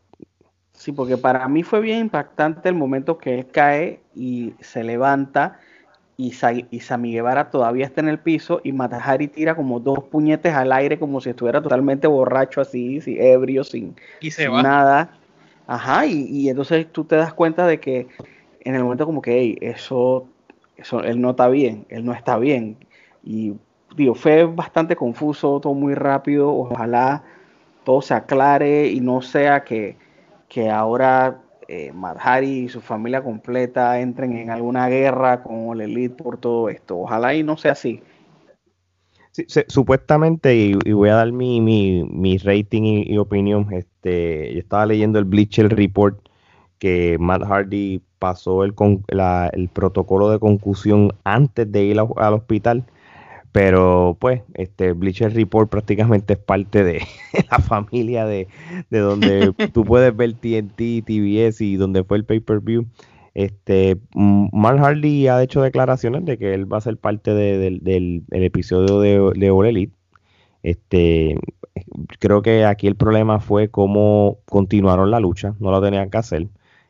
Sí, porque para mí fue bien impactante el momento que él cae y se levanta y, y Sami Guevara todavía está en el piso y Matahari tira como dos puñetes al aire como si estuviera totalmente borracho así, ebrio, sin, nada. Ajá, y, entonces tú te das cuenta de que en el momento como que, hey, eso, eso, él no está bien, él no está bien. Y digo, fue bastante confuso, todo muy rápido, ojalá todo se aclare y no sea que que ahora eh, Madhari y su familia completa entren en alguna guerra con el Elite por todo esto. Ojalá y no sea así. supuestamente, y, voy a dar mi, rating y, opinión, este, yo estaba leyendo el Bleacher Report que Matt Hardy pasó el, el protocolo de concusión antes de ir al hospital pero pues este Bleacher Report prácticamente es parte de la familia de, donde tú puedes ver TNT, TBS y donde fue el pay-per-view. Este, Mark Hardy ha hecho declaraciones de que él va a ser parte del, episodio de, de All Elite. Este, creo que aquí el problema fue cómo continuaron la lucha, no lo tenían que hacer.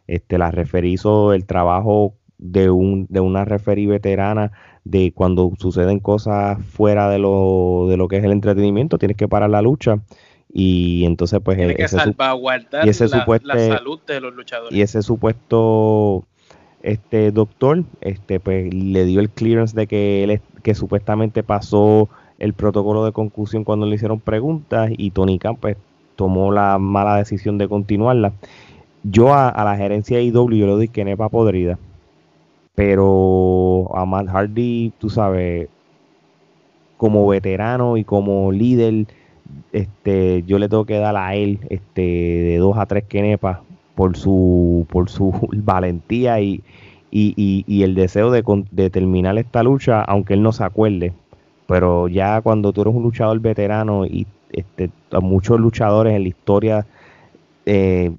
Este, la referí hizo el trabajo de, un, de una referí veterana de cuando suceden cosas fuera de lo, de lo que es el entretenimiento, tienes que parar la lucha. Y entonces pues Tiene que ese, salvaguardar la, salud de los luchadores. y ese supuesto este doctor este pues le dio el clearance de que él que supuestamente pasó el protocolo de concusión cuando le hicieron preguntas y Tony Khan pues tomó la mala decisión de continuarla. Yo a, la gerencia de IW yo le doy que nepa podrida pero a Matt Hardy, tú sabes, como veterano y como líder, este, yo le tengo que dar a él este, de dos a tres quenepas por su, por su valentía y, y, el deseo de, de, terminar esta lucha, aunque él no se acuerde. Pero ya cuando tú eres un luchador veterano y este, muchos luchadores en la historia eh,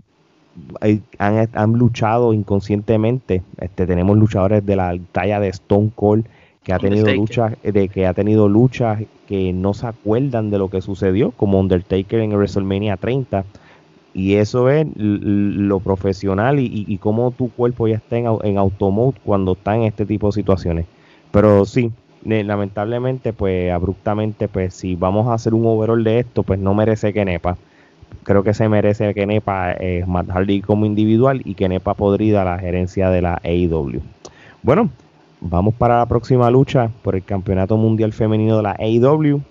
han, luchado inconscientemente. Este, tenemos luchadores de la talla de Stone Cold que ha tenido luchas, de que ha tenido luchas que no se acuerdan de lo que sucedió, como Undertaker en WrestleMania 30. Y eso es lo profesional y, y, cómo tu cuerpo ya está en, en automode cuando está en este tipo de situaciones. Pero sí, lamentablemente, pues abruptamente, pues si vamos a hacer un overall de esto, pues no merece que nepa creo que se merece que Nepa eh, Matt Hardy como individual y que Nepa podrida la gerencia de la AEW. Bueno, vamos para la próxima lucha por el campeonato mundial femenino de la AEW.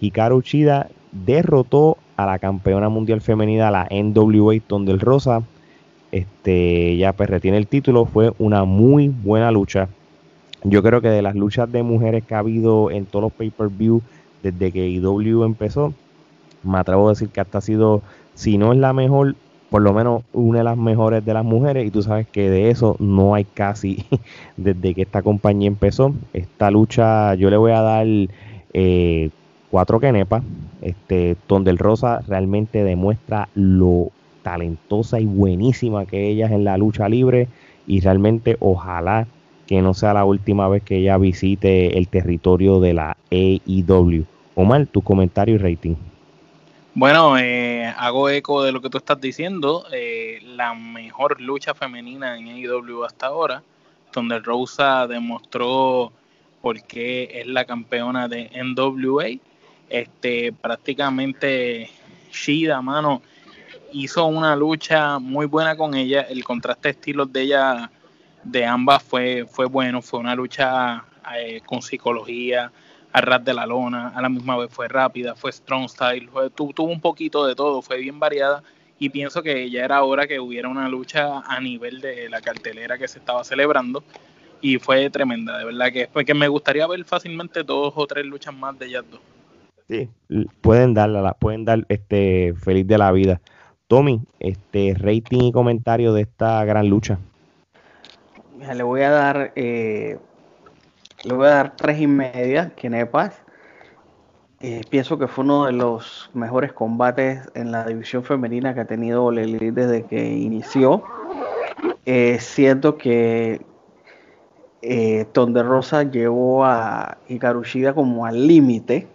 Hikaru Uchida derrotó a la campeona mundial femenina, la NWA Tondel Rosa. Este, ya pues retiene el título. Fue una muy buena lucha. Yo creo que de las luchas de mujeres que ha habido en todos los pay-per-view desde que AEW empezó, me atrevo a decir que hasta ha sido, si no es la mejor, por lo menos una de las mejores de las mujeres y tú sabes que de eso no hay casi desde que esta compañía empezó. Esta lucha yo le voy a dar eh, cuatro quenepas. Este Tondel Rosa realmente demuestra lo talentosa y buenísima que ella es en la lucha libre y realmente ojalá que no sea la última vez que ella visite el territorio de la AEW. Omar, tu comentario y rating. Bueno, eh, hago eco de lo que tú estás diciendo. Eh, la mejor lucha femenina en AEW hasta ahora, donde Rosa demostró por qué es la campeona de NWA. Este, prácticamente Shida, mano, hizo una lucha muy buena con ella. El contraste de estilos de ella, de ambas, fue, fue bueno. Fue una lucha eh, con psicología, a ras de la lona, a la misma vez fue rápida, fue strong style, tuvo un poquito de todo, fue bien variada y pienso que ya era hora que hubiera una lucha a nivel de la cartelera que se estaba celebrando y fue tremenda, de verdad que, que me gustaría ver fácilmente dos o tres luchas más de ellas dos. Sí, pueden darla, pueden dar este feliz de la vida. Tommy, este rating y comentario de esta gran lucha. Le voy a dar eh, le voy a dar tres y media, Kenepas. Eh, pienso que fue uno de los mejores combates en la división femenina que ha tenido Lely desde que inició. Eh, siento que eh, Tonde Rosa llevó a Ikarushida como al límite,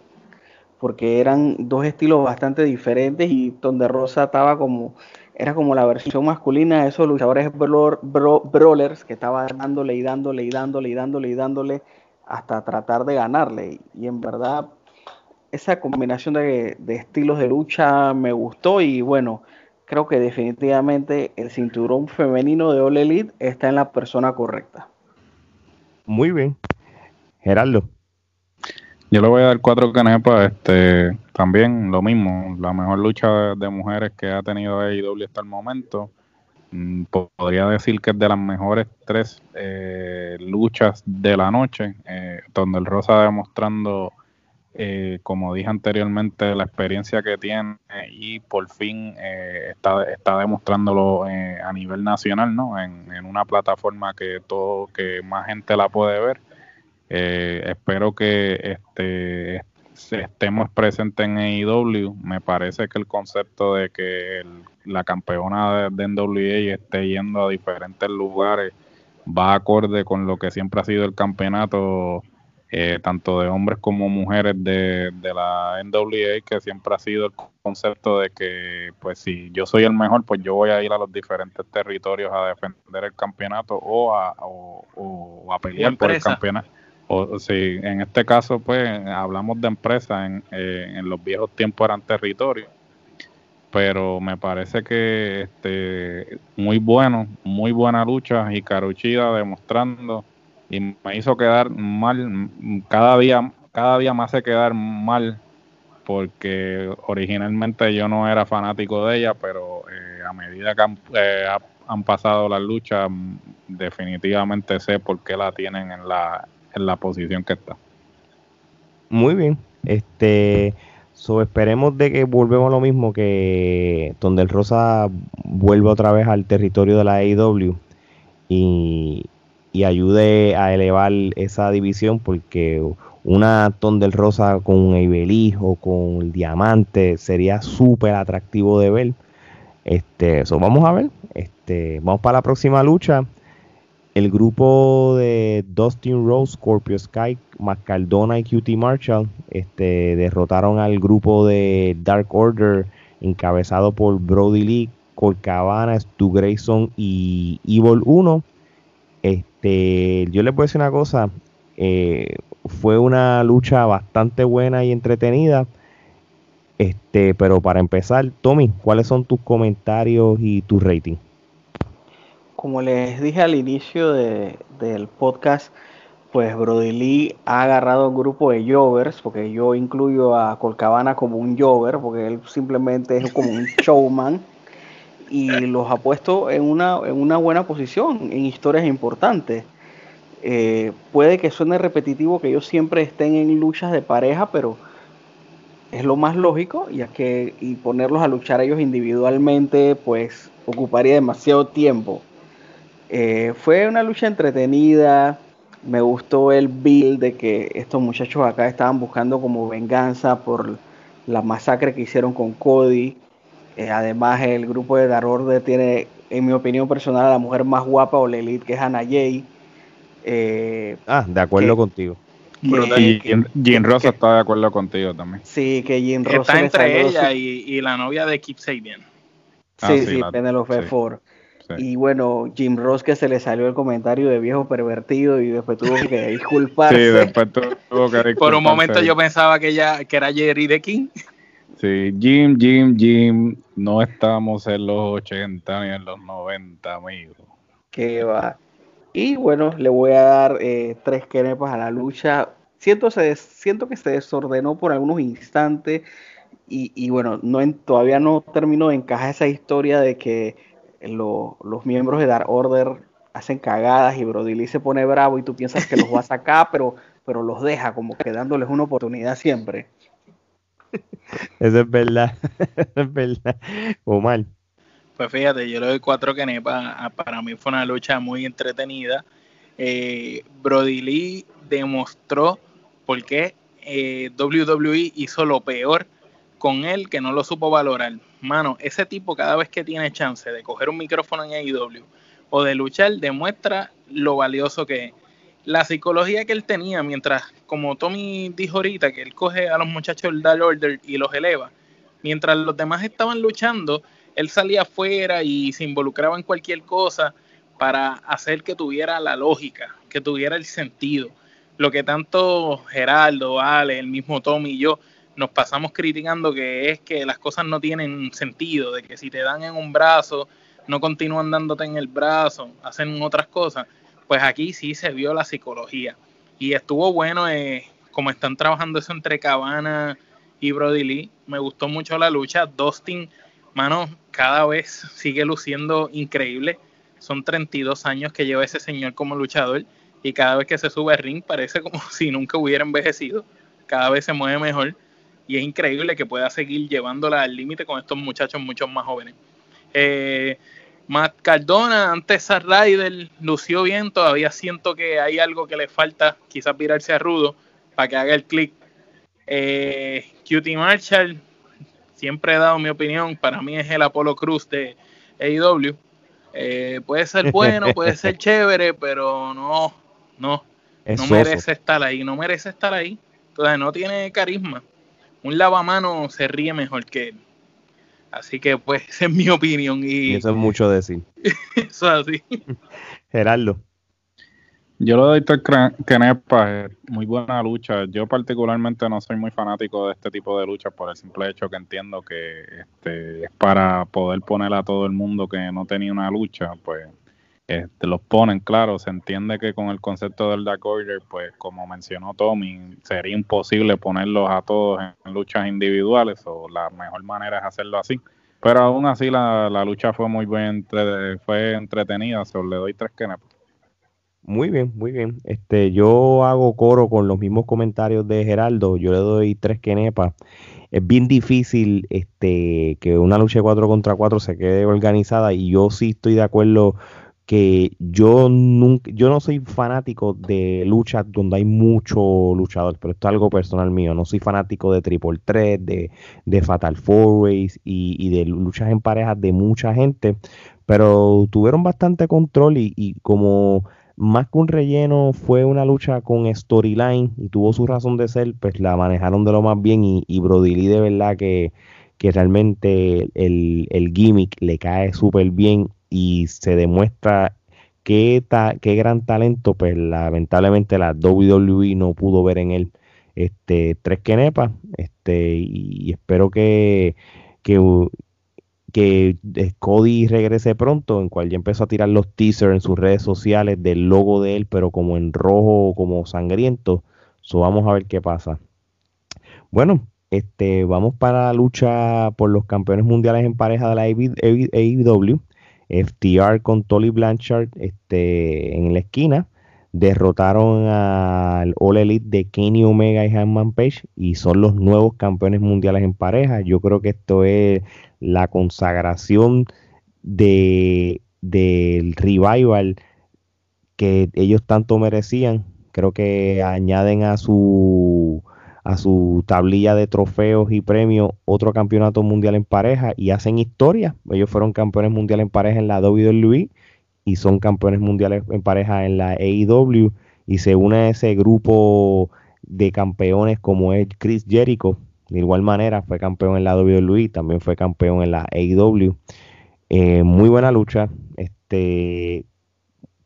porque eran dos estilos bastante diferentes y Tonde Rosa estaba como, era como la versión masculina de esos luchadores brawlers que estaba dándole y dándole y dándole y dándole y dándole hasta tratar de ganarle. Y en verdad, esa combinación de, estilos de lucha me gustó y bueno, creo que definitivamente el cinturón femenino de All Elite está en la persona correcta. Muy bien. Gerardo. Yo le voy a dar cuatro canepas, este, también lo mismo, la mejor lucha de, mujeres que ha tenido AEW hasta el momento. Mm, podría decir que es de las mejores tres eh, luchas de la noche, eh, donde el Rosa demostrando eh, como dije anteriormente, la experiencia que tiene y por fin eh, está, está demostrándolo eh, a nivel nacional, ¿no? En, en, una plataforma que todo, que más gente la puede ver. Espero que este estemos presentes en AEW. Me parece que el concepto de que la campeona de, de NWA esté yendo a diferentes lugares va acorde con lo que siempre ha sido el campeonato eh, tanto de hombres como mujeres de, la NWA, que siempre ha sido el concepto de que, pues, si yo soy el mejor, pues yo voy a ir a los diferentes territorios a defender el campeonato o a, o, a pelear por el campeonato. O, si en este caso, pues, hablamos de empresas, en, eh, en los viejos tiempos eran territorios pero me parece que este muy bueno, muy buena lucha y Caruchida demostrando y me hizo quedar mal, cada día, cada día me hace quedar mal porque originalmente yo no era fanático de ella, pero eh, a medida que han, eh, han, pasado las luchas, definitivamente sé por qué la tienen en la, en la posición que está. Muy bien, este, so esperemos de que volvemos a lo mismo, que donde el Rosa vuelva otra vez al territorio de la AEW y, y ayude a elevar esa división porque una del Rosa con un Ibeliz o con el Diamante sería súper atractivo de ver. Este, eso vamos a ver. Este, vamos para la próxima lucha. El grupo de Dustin Rose, Scorpio Sky, Macaldona y QT Marshall este, derrotaron al grupo de Dark Order encabezado por Brody Lee, Colcabana, Stu Grayson y Evil 1 este, yo les voy a decir una cosa, eh, fue una lucha bastante buena y entretenida. Este, pero para empezar, Tommy, ¿cuáles son tus comentarios y tu rating? Como les dije al inicio del podcast, pues Brody Lee ha agarrado un grupo de jovers, porque yo incluyo a Colcabana como un jover, porque él simplemente es como un showman y los ha puesto en una, en una buena posición en historias importantes. Eh, puede que suene repetitivo que ellos siempre estén en luchas de pareja, pero es lo más lógico, ya que y ponerlos a luchar ellos individualmente, pues ocuparía demasiado tiempo. Eh, fue una lucha entretenida, me gustó el build de que estos muchachos acá estaban buscando como venganza por la masacre que hicieron con Cody. Eh, además, el grupo de Dark Order tiene, en mi opinión personal, a la mujer más guapa o la elite, que es Hannah Jay. Eh, ah, de acuerdo contigo. y Jean Rosa está de acuerdo contigo también. Sí, que Jean Rosa. Está entre ella y, la novia de Keith Sabian. Ah, sí, sí, Penelope Ford. Y bueno, Jim Ross que se le salió el comentario de viejo pervertido y después tuvo que disculparse. Sí, después tuvo que disculparse. Por un momento yo pensaba que ella que era Jerry de King. Sí, Jim, Jim, Jim, no estamos en los 80 ni en los 90, amigo. Que va. Y bueno, le voy a dar eh, tres quenepas a la lucha. Siento, se, siento que se desordenó por algunos instantes y, bueno, no todavía no termino de encajar esa historia de que los miembros de Dark Order hacen cagadas y Brody Lee se pone bravo y tú piensas que los va a sacar, pero, pero los deja como que dándoles una oportunidad siempre. Eso es verdad. Eso es verdad. O mal. Pues fíjate, yo le doy cuatro kenepas. Ah, para mí fue una lucha muy entretenida. Eh, Brody Lee demostró por qué eh, WWE hizo lo peor con él que no lo supo valorar. Mano, ese tipo cada vez que tiene chance de coger un micrófono en AEW o de luchar, demuestra lo valioso que es la psicología que él tenía mientras, como Tommy dijo ahorita, que él coge a los muchachos del Dark Order y los eleva, mientras los demás estaban luchando, él salía afuera y se involucraba en cualquier cosa para hacer que tuviera la lógica, que tuviera el sentido. Lo que tanto Geraldo, Ale, el mismo Tommy y yo nos pasamos criticando que es que las cosas no tienen sentido, de que si te dan en un brazo, no continúan dándote en el brazo, hacen otras cosas pues aquí sí se vio la psicología. Y estuvo bueno eh, como están trabajando eso entre Cabana y Brody Lee. Me gustó mucho la lucha. Dustin, mano, cada vez sigue luciendo increíble. Son 32 años que lleva ese señor como luchador y cada vez que se sube al ring parece como si nunca hubiera envejecido. cada vez se mueve mejor y es increíble que pueda seguir llevándola al límite con estos muchachos mucho más jóvenes. Eh, Matt Cardona, antes a Ryder, lució bien, todavía siento que hay algo que le falta, quizás virarse a Rudo para que haga el clic. Eh, Cutie Marshall, siempre he dado mi opinión, para mí es el Apolo Cruz de AEW. Eh, puede ser bueno, puede ser chévere, pero no, no, no merece estar ahí, no merece estar ahí. Entonces no tiene carisma. Un lavamano se ríe mejor que él. Así que pues esa es mi opinión. Y, eso es mucho decir. eso es así. Gerardo. Yo le doy tres Kenepa, muy buena lucha. Yo particularmente no soy muy fanático de este tipo de luchas por el simple hecho que entiendo que este, es para poder poner a todo el mundo que no tenía una lucha, pues este, los ponen, claro, se entiende que con el concepto del Dark Order, pues como mencionó Tommy, sería imposible ponerlos a todos en luchas individuales o la mejor manera es hacerlo así. Pero aún así la, lucha fue muy bien, fue entretenida, solo le doy tres Kenepa. Muy bien, muy bien. Este, yo hago coro con los mismos comentarios de Geraldo. Yo le doy tres quenepas. Es bien difícil este, que una lucha de 4 contra 4 se quede organizada y yo sí estoy de acuerdo que yo nunca, yo no soy fanático de luchas donde hay mucho luchador, pero esto es algo personal mío. No soy fanático de Triple Threat, de, de Fatal Four Ways y, y, de luchas en parejas de mucha gente, pero tuvieron bastante control y, y como más que un relleno, fue una lucha con storyline y tuvo su razón de ser, pues la manejaron de lo más bien y, y Brody Lee de verdad que, que realmente el, el, gimmick le cae súper bien y se demuestra qué, qué gran talento, pues lamentablemente la WWE no pudo ver en él. Este, tres quenepas, este, y espero que, que que eh, Cody regrese pronto, en cual ya empezó a tirar los teasers en sus redes sociales del logo de él, pero como en rojo, como sangriento. So, vamos a ver qué pasa. Bueno, este, vamos para la lucha por los campeones mundiales en pareja de la AEW. FTR con Tolly Blanchard este, en la esquina derrotaron al All Elite de Kenny Omega y Hanman Page y son los nuevos campeones mundiales en pareja. Yo creo que esto es la consagración de, del revival que ellos tanto merecían. Creo que añaden a su a su tablilla de trofeos y premios otro campeonato mundial en pareja y hacen historia. Ellos fueron campeones mundiales en pareja en la WWE y son campeones mundiales en pareja en la AEW y se une a ese grupo de campeones como es Chris Jericho. De igual manera fue campeón en la WWE, también fue campeón en la AEW. Eh, muy buena lucha. Este,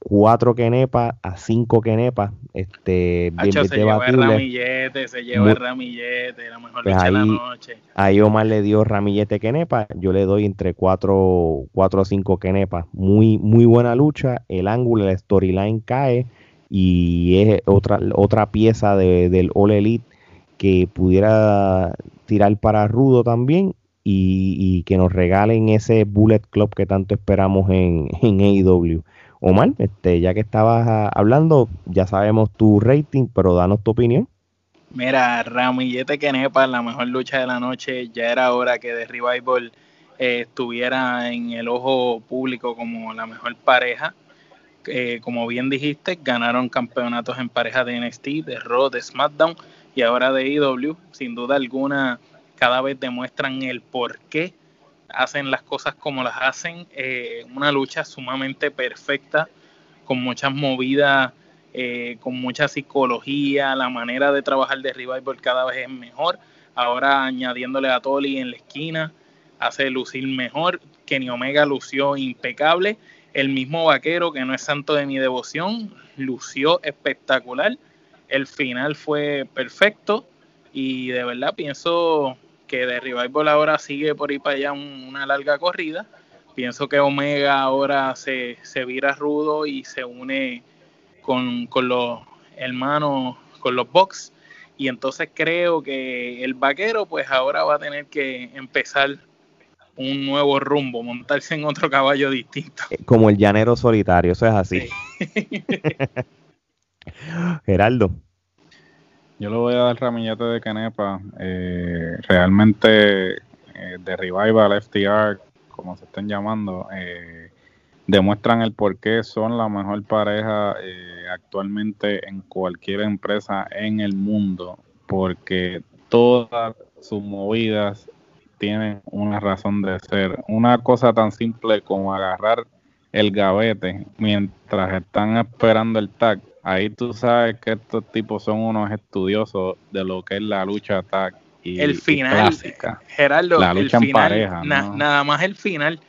cuatro Kenepa a cinco Kenepa. Este, bien, se lleva el ramillete, se lleva el ramillete, la mejor pues lucha de la noche. Ahí Omar le dio ramillete Kenepa, yo le doy entre cuatro, cuatro a cinco Kenepa. Muy, muy buena lucha, el ángulo, el storyline cae y es otra, otra pieza de, del All Elite que pudiera tirar para Rudo también y, y, que nos regalen ese Bullet Club que tanto esperamos en, en AEW. Omar, este, ya que estabas ah, hablando, ya sabemos tu rating, pero danos tu opinión. Mira, Ramillete Kenepa, la mejor lucha de la noche, ya era hora que The Revival eh, estuviera en el ojo público como la mejor pareja. Eh, como bien dijiste, ganaron campeonatos en pareja de NXT, de Raw, de SmackDown y ahora de IW. Sin duda alguna, cada vez demuestran el por qué hacen las cosas como las hacen. Eh, una lucha sumamente perfecta, con muchas movidas, eh, con mucha psicología, la manera de trabajar de Revival cada vez es mejor. Ahora añadiéndole a Tolly en la esquina, hace lucir mejor. Kenny Omega lució impecable. El mismo vaquero, que no es santo de mi devoción, lució espectacular. El final fue perfecto y de verdad pienso que de Revival ahora sigue por ahí para allá una larga corrida. Pienso que Omega ahora se, se vira rudo y se une con, los hermanos, con los Box. Y entonces creo que el vaquero pues ahora va a tener que empezar un nuevo rumbo, montarse en otro caballo distinto. Eh, como el llanero solitario, eso es así. Geraldo. Yo le voy a dar ramillete de Canepa. Eh, realmente eh, de Revival, FTR, como se estén llamando, eh, demuestran el por qué son la mejor pareja eh, actualmente en cualquier empresa en el mundo, porque todas sus movidas tienen una razón de ser. Una cosa tan simple como agarrar el gavete mientras están esperando el tag. Ahí tú sabes que estos tipos son unos estudiosos de lo que es la lucha tag y el final, Gerardo, la lucha el en final, pareja, na- ¿no? nada más el final,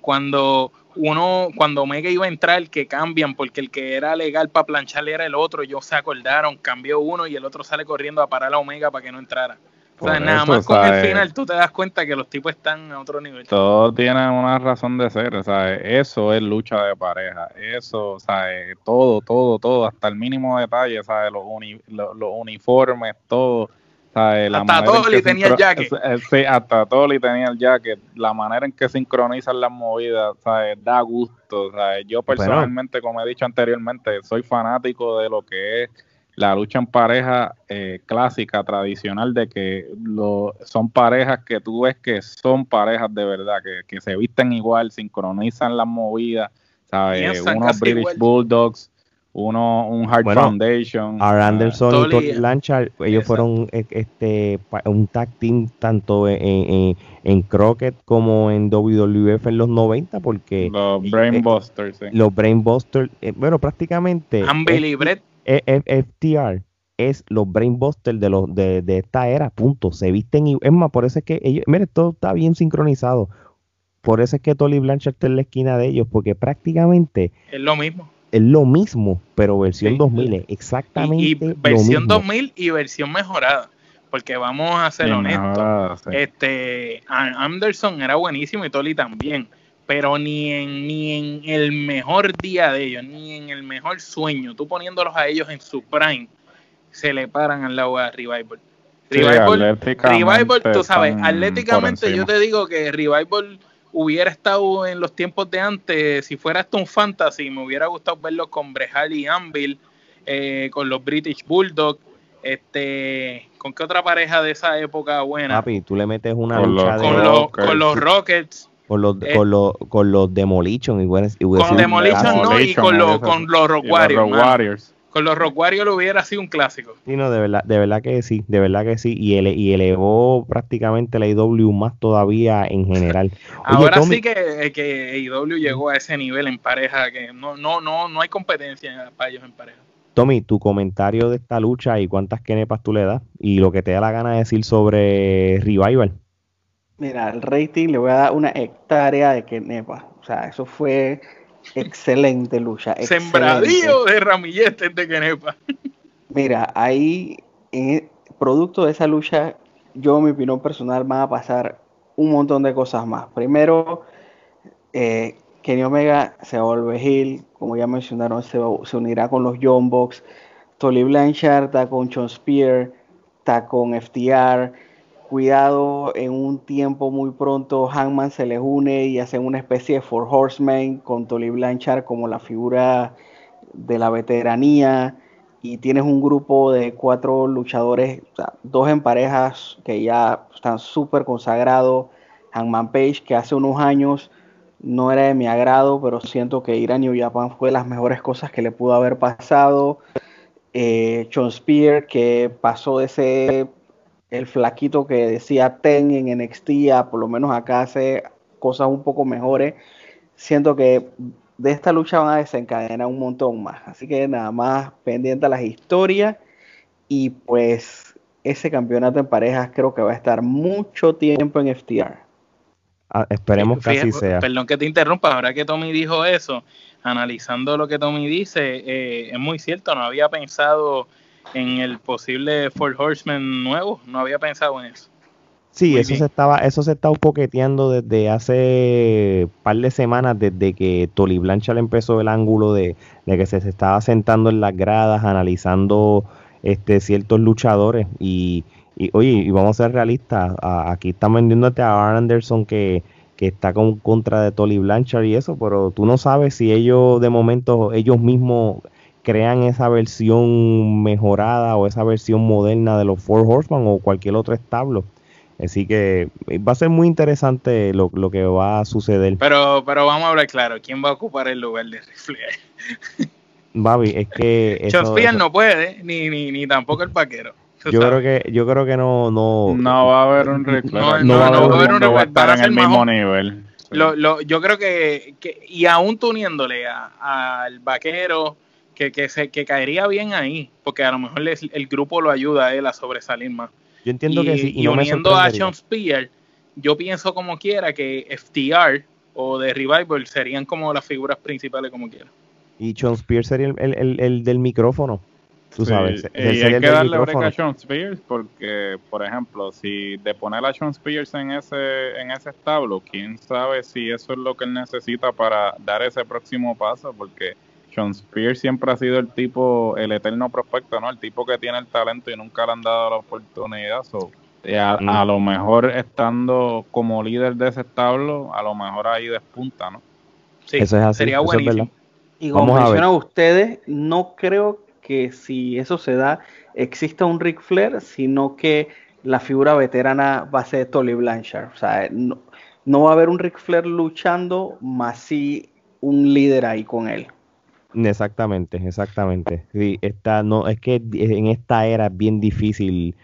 cuando uno, cuando Omega iba a entrar, que cambian, porque el que era legal para plancharle era el otro, ellos se acordaron, cambió uno y el otro sale corriendo a parar a Omega para que no entrara. O sea, Por nada eso, más con ¿sabes? el final tú te das cuenta que los tipos están a otro nivel. Todo tiene una razón de ser, o sea, eso es lucha de pareja, eso, o sea, eh, todo, todo, todo, hasta el mínimo detalle, ¿sabes? Los, uni- lo- los uniformes, todo, ¿sabes? La Hasta Toli tenía el jacket. Sí, hasta Toli tenía el jacket, la manera en que sincronizan las movidas, ¿sabes? Da gusto, ¿sabes? Yo personalmente, como he dicho anteriormente, soy fanático de lo que es la lucha en pareja eh, clásica, tradicional, de que lo, son parejas que tú ves que son parejas de verdad, que, que se visten igual, sincronizan las movidas, ¿sabes? Piensan Unos British igual. Bulldogs, uno, un Hard Bueno, Foundation. Ar ah, Anderson y Tolly- Tony Blanchard, ellos Exacto. fueron eh, este un tag team tanto en, en, en Crockett como en WWF en los 90 porque los eh, Brainbusters, sí. los Brainbusters, eh, bueno, prácticamente Ambil y F- Brett, E- F- FTR es los Brainbusters de los de, de esta era, punto. Se visten y es más, por eso es que ellos, mire, todo está bien sincronizado. Por eso es que Tolly Blanchard está en la esquina de ellos, porque prácticamente es lo mismo. es lo mismo, pero versión Sí. 2000, es Y, exactamente y lo versión mismo. 2000 y versión mejorada. Porque vamos a ser honestos. sí. Este, Anderson era buenísimo y Tolly también, pero ni en, ni en el mejor día de ellos, ni en el mejor sueño, tú poniéndolos a ellos en su prime, se le paran al lado a Revival. Sí, Revival, Revival, tú sabes, atléticamente yo te digo que Revival hubiera estado en los tiempos de antes, si fuera esto un fantasy, me hubiera gustado verlo con Brejal y Anvil, eh, con los British Bulldogs, este, ¿con qué otra pareja de esa época buena? Papi, tú le metes una Con lucha los- de con, los, con los Rockets, con los eh, con los con los Demolition y hubiera con Demolition no, y con los, con los Rock los Warriors, Rock mano. Warriors. Con los Rock Warriors lo hubiera sido un clásico. Sí, no, de verdad, de verdad que sí, de verdad que sí, y, ele- y elevó prácticamente la IW más todavía en general. Oye, Ahora Tommy, sí que, que AEW llegó a ese nivel en pareja, que no, no, no, no hay competencia para ellos en pareja. Tommy, tu comentario de esta lucha y cuántas kenepas tú le das y lo que te da la gana de decir sobre Revival. Mira, el rating le voy a dar una hectárea de Kenepa. O sea, eso fue excelente lucha. excelente. Sembradío de ramilletes de Kenepa. Mira, ahí, en- producto de esa lucha, yo, mi opinión personal, van a pasar un montón de cosas más. Primero, eh, Kenny Omega se vuelve heel, como ya mencionaron, se, va- se unirá con los Young Bucks. Tolly Blanchard está con Sean Spear, está con FTR. Cuidado, en un tiempo muy pronto, Hangman se les une y hacen una especie de Four Horsemen con Tolly Blanchard como la figura de la veteranía y tienes un grupo de cuatro luchadores, dos en parejas que ya están súper consagrados. Hangman Page, que hace unos años no era de mi agrado, pero siento que ir a New Japan fue de las mejores cosas que le pudo haber pasado. Eh, Sean Spear, que pasó de ser el flaquito que decía Ten en NXT, a por lo menos acá hace cosas un poco mejores. Siento que de esta lucha van a desencadenar un montón más. Así que nada más pendiente a las historias. Y pues ese campeonato en parejas creo que va a estar mucho tiempo en FTR. Ah, esperemos que así sea. Perdón que te interrumpa, ahora que Tommy dijo eso, analizando lo que Tommy dice, eh, es muy cierto, no había pensado en el posible Four Horsemen nuevo, no había pensado en eso. Sí, Muy eso bien. se estaba, eso se está poqueteando desde hace par de semanas, desde que Tolly Blanchard empezó el ángulo de, de que se, se estaba sentando en las gradas, analizando este ciertos luchadores. Y, y oye, y vamos a ser realistas, a- aquí están vendiéndote a Arn Anderson que, que está con contra de Tolly Blanchard y eso, pero tú no sabes si ellos de momento, ellos mismos crean esa versión mejorada o esa versión moderna de los Four Horsemen o cualquier otro establo. Así que va a ser muy interesante lo, que va a suceder. Pero, pero vamos a hablar claro, ¿quién va a ocupar el lugar de Rifle? Babi, es que... Sean no puede, ni, ni, ni tampoco el paquero. Yo creo que yo creo que no no no va a haber un no, no, va, a haber un va a estar en el mismo nivel. Lo, lo, yo creo que, que y aún tuniéndole al vaquero que, que, se, que caería bien ahí, porque a lo mejor el grupo lo ayuda a él a sobresalir más. Yo entiendo que sí. Y, uniendo a Sean Spear, yo pienso como quiera que FTR o The Revival serían como las figuras principales como quiera. Y Sean Spear sería el, el del micrófono. Tú sabes. y hay que darle break a Sean Spears porque, por ejemplo, si de poner a Sean Spears en ese, en ese establo, quién sabe si eso es lo que él necesita para dar ese próximo paso, porque Sean Spears siempre ha sido el tipo, el eterno prospecto, ¿no? El tipo que tiene el talento y nunca le han dado la oportunidad. A, mm. a, lo mejor estando como líder de ese establo, a lo mejor ahí despunta, ¿no? Sí, eso es así, sería buenísimo. y como mencionan ustedes, no creo que si eso se da, exista un Ric Flair, sino que la figura veterana va a ser Tolly Blanchard. O sea, no, va a haber un Ric Flair luchando, más sí un líder ahí con él. Exactamente, exactamente. Sí, está, no, es que en esta era es bien difícil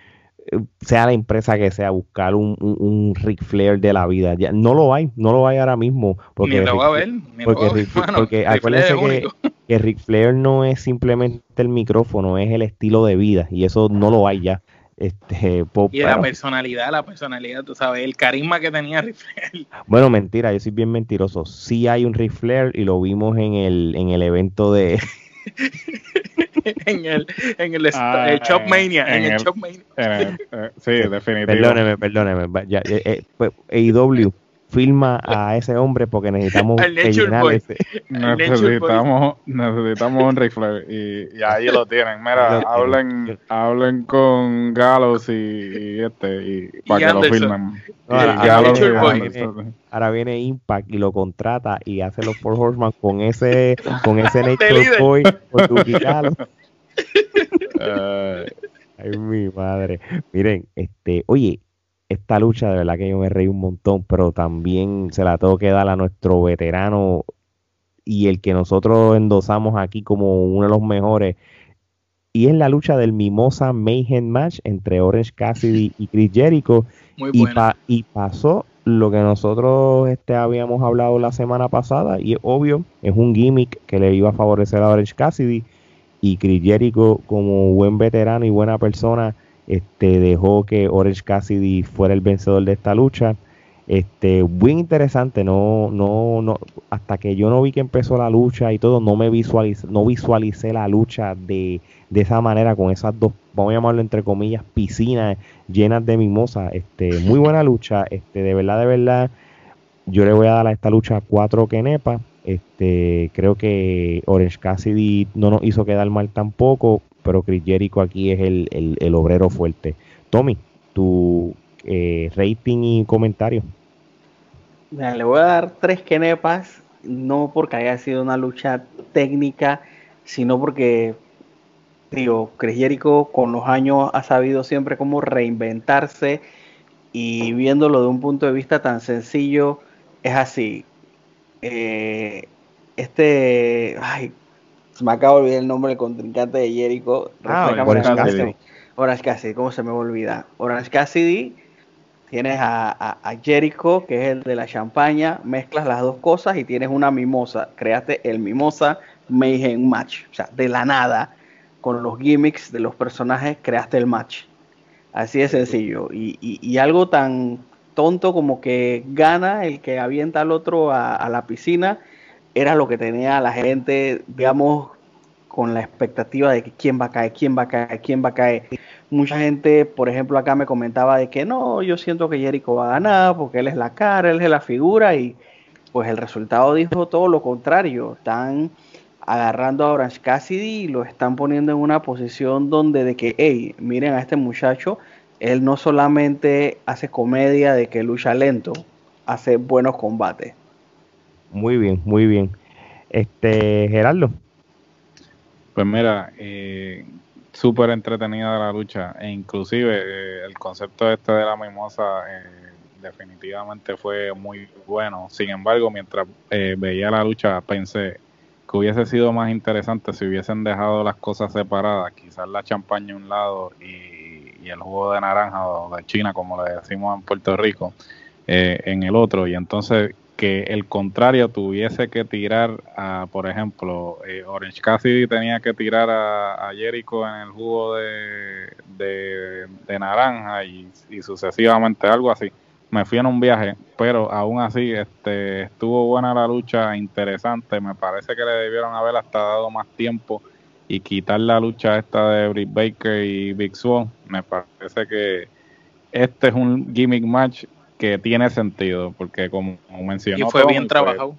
sea la empresa que sea, buscar un, un, Ric Flair de la vida. Ya, no lo hay, no lo hay ahora mismo. Porque ni lo va a ver, porque, porque acuérdense que, que Ric Flair no es simplemente el micrófono, es el estilo de vida y eso no lo hay ya. Este, y la personalidad, la personalidad, tú sabes, el carisma que tenía Ric Flair. Bueno, mentira, yo soy bien mentiroso. Sí hay un Ric Flair y lo vimos en el, en el evento de, en el, en el, ah, Chop Mania. En, el, Chop Mania. Eh, sí, definitivamente. Perdóneme, perdóneme. Ya, eh, eh, pues, filma a ese hombre porque necesitamos necesitamos, necesitamos un Ric y, y, ahí lo tienen. Mira, hablen, hablen con Gallows y, este y, para que lo filmen. ahora, viene, Impact y lo contrata y hace los Four Horsemen con ese con ese Nature Boy por tu Ay, mi madre. Miren, este, oye, esta lucha de verdad que yo me reí un montón, pero también se la tengo que dar a nuestro veterano y el que nosotros endosamos aquí como uno de los mejores. Y es la lucha del Mimosa Mayhem Match entre Orange Cassidy y Chris Jericho. y, y pasó lo que nosotros este, habíamos hablado la semana pasada. Y es obvio, es un gimmick que le iba a favorecer a Orange Cassidy. Y Chris Jericho, como buen veterano y buena persona, este, dejó que Orange Cassidy fuera el vencedor de esta lucha. Este, muy interesante, no, no, no, hasta que yo no vi que empezó la lucha y todo, no me visualicé, no visualicé la lucha de, de esa manera, con esas dos, vamos a llamarlo entre comillas, piscinas llenas de mimosa. Este, muy buena lucha, este, de verdad, de verdad, yo le voy a dar a esta lucha cuatro kenepas. Este, creo que Orange Cassidy no nos hizo quedar mal tampoco pero Chris Jericho aquí es el, obrero fuerte. Tommy, tu eh, rating y comentario. le voy a dar tres kenepas, no porque haya sido una lucha técnica, sino porque, digo, Chris Jericho con los años ha sabido siempre cómo reinventarse y viéndolo de un punto de vista tan sencillo, es así. Eh, este, ay, se me acaba de olvidar el nombre del contrincante de Jericho. Ah, Orange Cassidy. Orange Cassidy, ¿cómo se me va a olvidar? Orange Cassidy, tienes a, Jericho, que es el de la champaña, mezclas las dos cosas y tienes una mimosa. Creaste el mimosa Mayhem Match. O sea, de la nada, con los gimmicks de los personajes, creaste el match. Así de sencillo. Y, y, algo tan tonto como que gana el que avienta al otro a la piscina era lo que tenía la gente, digamos, con la expectativa de que quién va a caer, quién va a caer, quién va a caer. Mucha gente, por ejemplo, acá me comentaba de que no, yo siento que Jericho va a ganar porque él es la cara, él es la figura y pues el resultado dijo todo lo contrario. Están agarrando a Orange Cassidy y lo están poniendo en una posición donde de que, hey, miren a este muchacho, él no solamente hace comedia de que lucha lento, hace buenos combates. Muy bien, muy bien. Este, Gerardo. Pues mira, eh, súper entretenida la lucha e inclusive eh, el concepto este de la mimosa eh, definitivamente fue muy bueno. Sin embargo, mientras eh, veía la lucha pensé que hubiese sido más interesante si hubiesen dejado las cosas separadas, quizás la champaña a un lado y, y el jugo de naranja o de China, como le decimos en Puerto Rico, en el otro. Y entonces que el contrario tuviese que tirar a, por ejemplo, eh, Orange Cassidy tenía que tirar a, Jericho en el jugo de, de, naranja y, sucesivamente, algo así. Me fui en un viaje, pero aún así este, estuvo buena la lucha, interesante. Me parece que le debieron haber hasta dado más tiempo y quitar la lucha esta de Britt Baker y Big Swan. Me parece que este es un gimmick match que tiene sentido, porque como, mencionó. Y fue bien trabajado.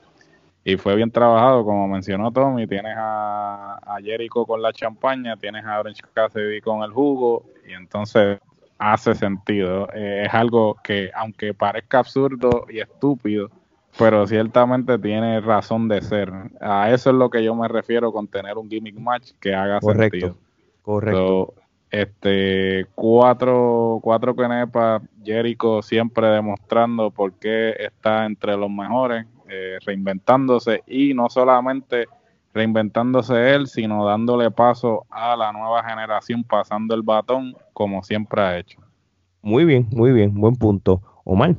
y fue bien trabajado, como mencionó Tommy. Tienes a, a Jericho con la champaña, tienes a Orange Cassidy con el jugo, y entonces hace sentido. Eh, es algo que, aunque parezca absurdo y estúpido, pero ciertamente tiene razón de ser. A eso es lo que yo me refiero con tener un gimmick match que haga sentido. Correcto este cuatro cuatro Jericho siempre demostrando por qué está entre los mejores eh, reinventándose y no solamente reinventándose él sino dándole paso a la nueva generación pasando el batón como siempre ha hecho. Muy bien muy bien buen punto. Omar.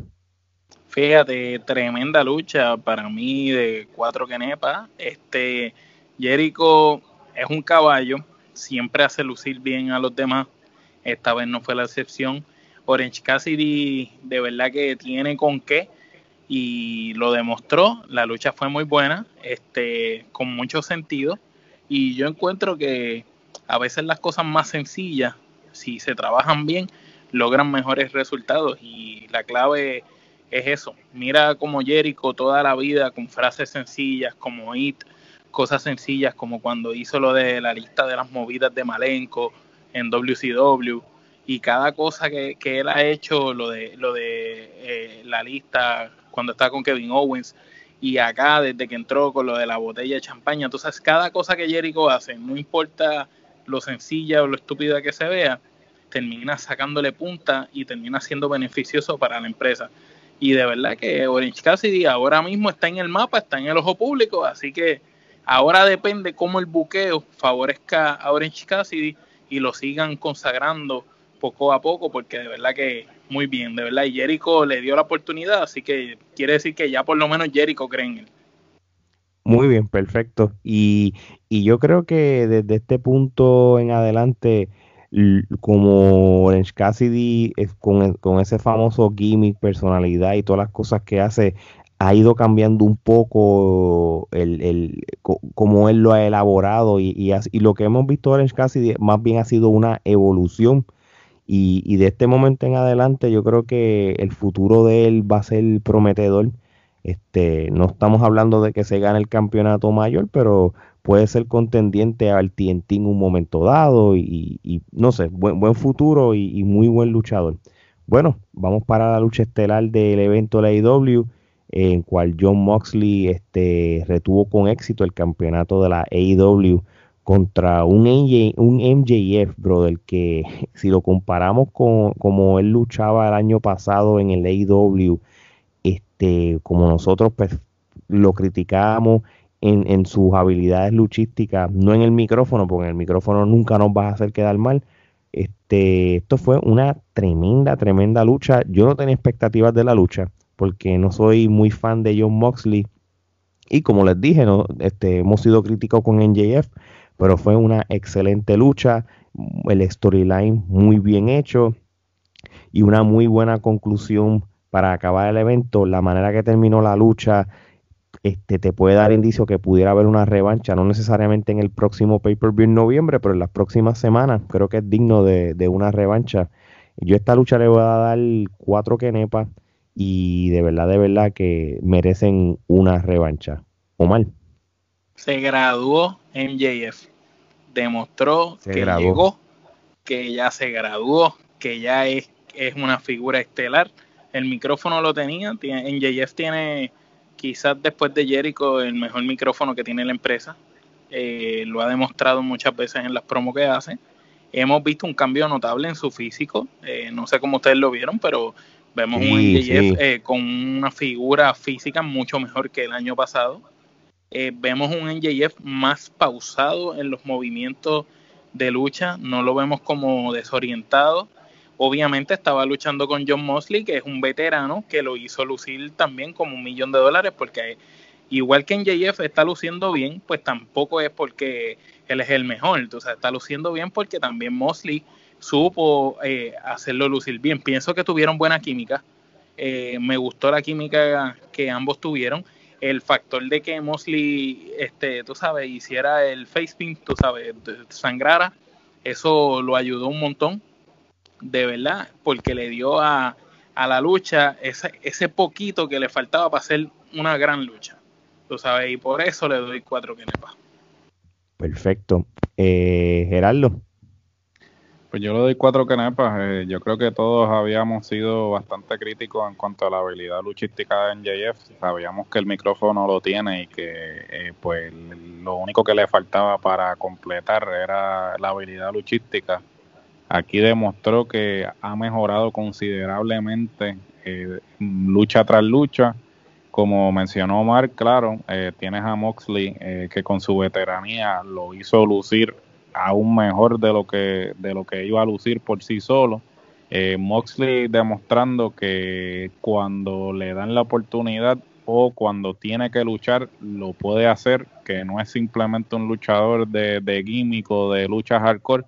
Fíjate tremenda lucha para mí de cuatro kenepas este Jericho es un caballo siempre hace lucir bien a los demás. Esta vez no fue la excepción. Orange Cassidy de verdad que tiene con qué y lo demostró. La lucha fue muy buena, este, con mucho sentido. Y yo encuentro que a veces las cosas más sencillas, si se trabajan bien, logran mejores resultados. Y la clave es eso. Mira como Jericho toda la vida con frases sencillas como It cosas sencillas como cuando hizo lo de la lista de las movidas de Malenko en WCW y cada cosa que, él ha hecho, lo de, lo de eh, la lista cuando está con Kevin Owens y acá desde que entró con lo de la botella de champaña, entonces cada cosa que Jericho hace, no importa lo sencilla o lo estúpida que se vea, termina sacándole punta y termina siendo beneficioso para la empresa. Y de verdad que Orange Cassidy ahora mismo está en el mapa, está en el ojo público, así que Ahora depende cómo el buqueo favorezca a Orange Cassidy y lo sigan consagrando poco a poco, porque de verdad que muy bien, de verdad. Y Jericho le dio la oportunidad, así que quiere decir que ya por lo menos Jericho cree en él. Muy bien, perfecto. Y, y yo creo que desde este punto en adelante, como Orange Cassidy con, con ese famoso gimmick, personalidad y todas las cosas que hace, ha ido cambiando un poco el, el como él lo ha elaborado y, y, lo que hemos visto Orange casi más bien ha sido una evolución y, y, de este momento en adelante yo creo que el futuro de él va a ser prometedor. Este, no estamos hablando de que se gane el campeonato mayor, pero puede ser contendiente al TNT en un momento dado y, y no sé, buen, buen futuro y, muy buen luchador. Bueno, vamos para la lucha estelar del evento de la IW en cual John Moxley este, retuvo con éxito el campeonato de la AEW contra un, un MJF, brother, que si lo comparamos con como él luchaba el año pasado en el AEW, este, como nosotros pues, lo criticábamos en, en, sus habilidades luchísticas, no en el micrófono, porque en el micrófono nunca nos va a hacer quedar mal. Este, esto fue una tremenda, tremenda lucha. Yo no tenía expectativas de la lucha porque no soy muy fan de John Moxley. Y como les dije, ¿no? este, hemos sido críticos con NJF, pero fue una excelente lucha, el storyline muy bien hecho y una muy buena conclusión para acabar el evento. La manera que terminó la lucha este, te puede dar indicio que pudiera haber una revancha, no necesariamente en el próximo pay-per-view en noviembre, pero en las próximas semanas creo que es digno de, una revancha. Yo esta lucha le voy a dar cuatro kenepas y de verdad, de verdad que merecen una revancha. ¿O mal? Se graduó en JF. Demostró que llegó, que ya se graduó, que ya es, es una figura estelar. El micrófono lo tenía. En JF tiene, quizás después de Jericho, el mejor micrófono que tiene la empresa. eh, lo ha demostrado muchas veces en las promos que hace. Hemos visto un cambio notable en su físico, eh, no sé cómo ustedes lo vieron, pero vemos un NJF eh, con una figura física mucho mejor que el año pasado. vemos un NJF más pausado en los movimientos de lucha, no lo vemos como desorientado. Obviamente estaba luchando con John Mosley, que es un veterano que lo hizo lucir también como un millón de dólares, porque igual que en JF está luciendo bien, pues tampoco es porque él es el mejor, o sea, está luciendo bien porque también Mosley supo eh, hacerlo lucir bien. Pienso que tuvieron buena química, eh, me gustó la química que ambos tuvieron. El factor de que Mosley, este, tú sabes, hiciera el face tú sabes, sangrara, eso lo ayudó un montón, de verdad, porque le dio a, a la lucha ese, ese poquito que le faltaba para hacer una gran lucha tú sabes, y por eso le doy cuatro kenepas. Perfecto. Eh, Gerardo. Pues yo le doy cuatro kenepas. Eh, yo creo que todos habíamos sido bastante críticos en cuanto a la habilidad luchística de NJF. Sabíamos que el micrófono lo tiene y que eh, pues lo único que le faltaba para completar era la habilidad luchística. Aquí demostró que ha mejorado considerablemente eh, lucha tras lucha como mencionó Omar, claro, eh, tienes a Moxley que con su veteranía lo hizo lucir aún mejor de lo que de lo que iba a lucir por sí solo. Eh, Moxley demostrando que cuando le dan la oportunidad o cuando tiene que luchar lo puede hacer, que no es simplemente un luchador de, de gimmick o de lucha hardcore,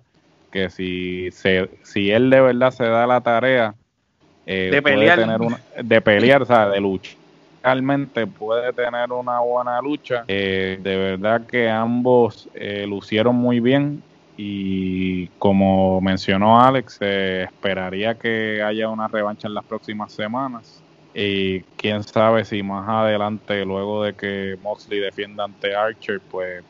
que si se, si él de verdad se da la tarea de pelear, tener una, de pelear, o sea, de lucha realmente puede tener una buena lucha. Eh, de verdad que ambos eh, lucieron muy bien y como mencionó Alex, esperaría que haya una revancha en las próximas semanas. Y quién sabe si más adelante, luego de que Moxley defienda ante Archer, pues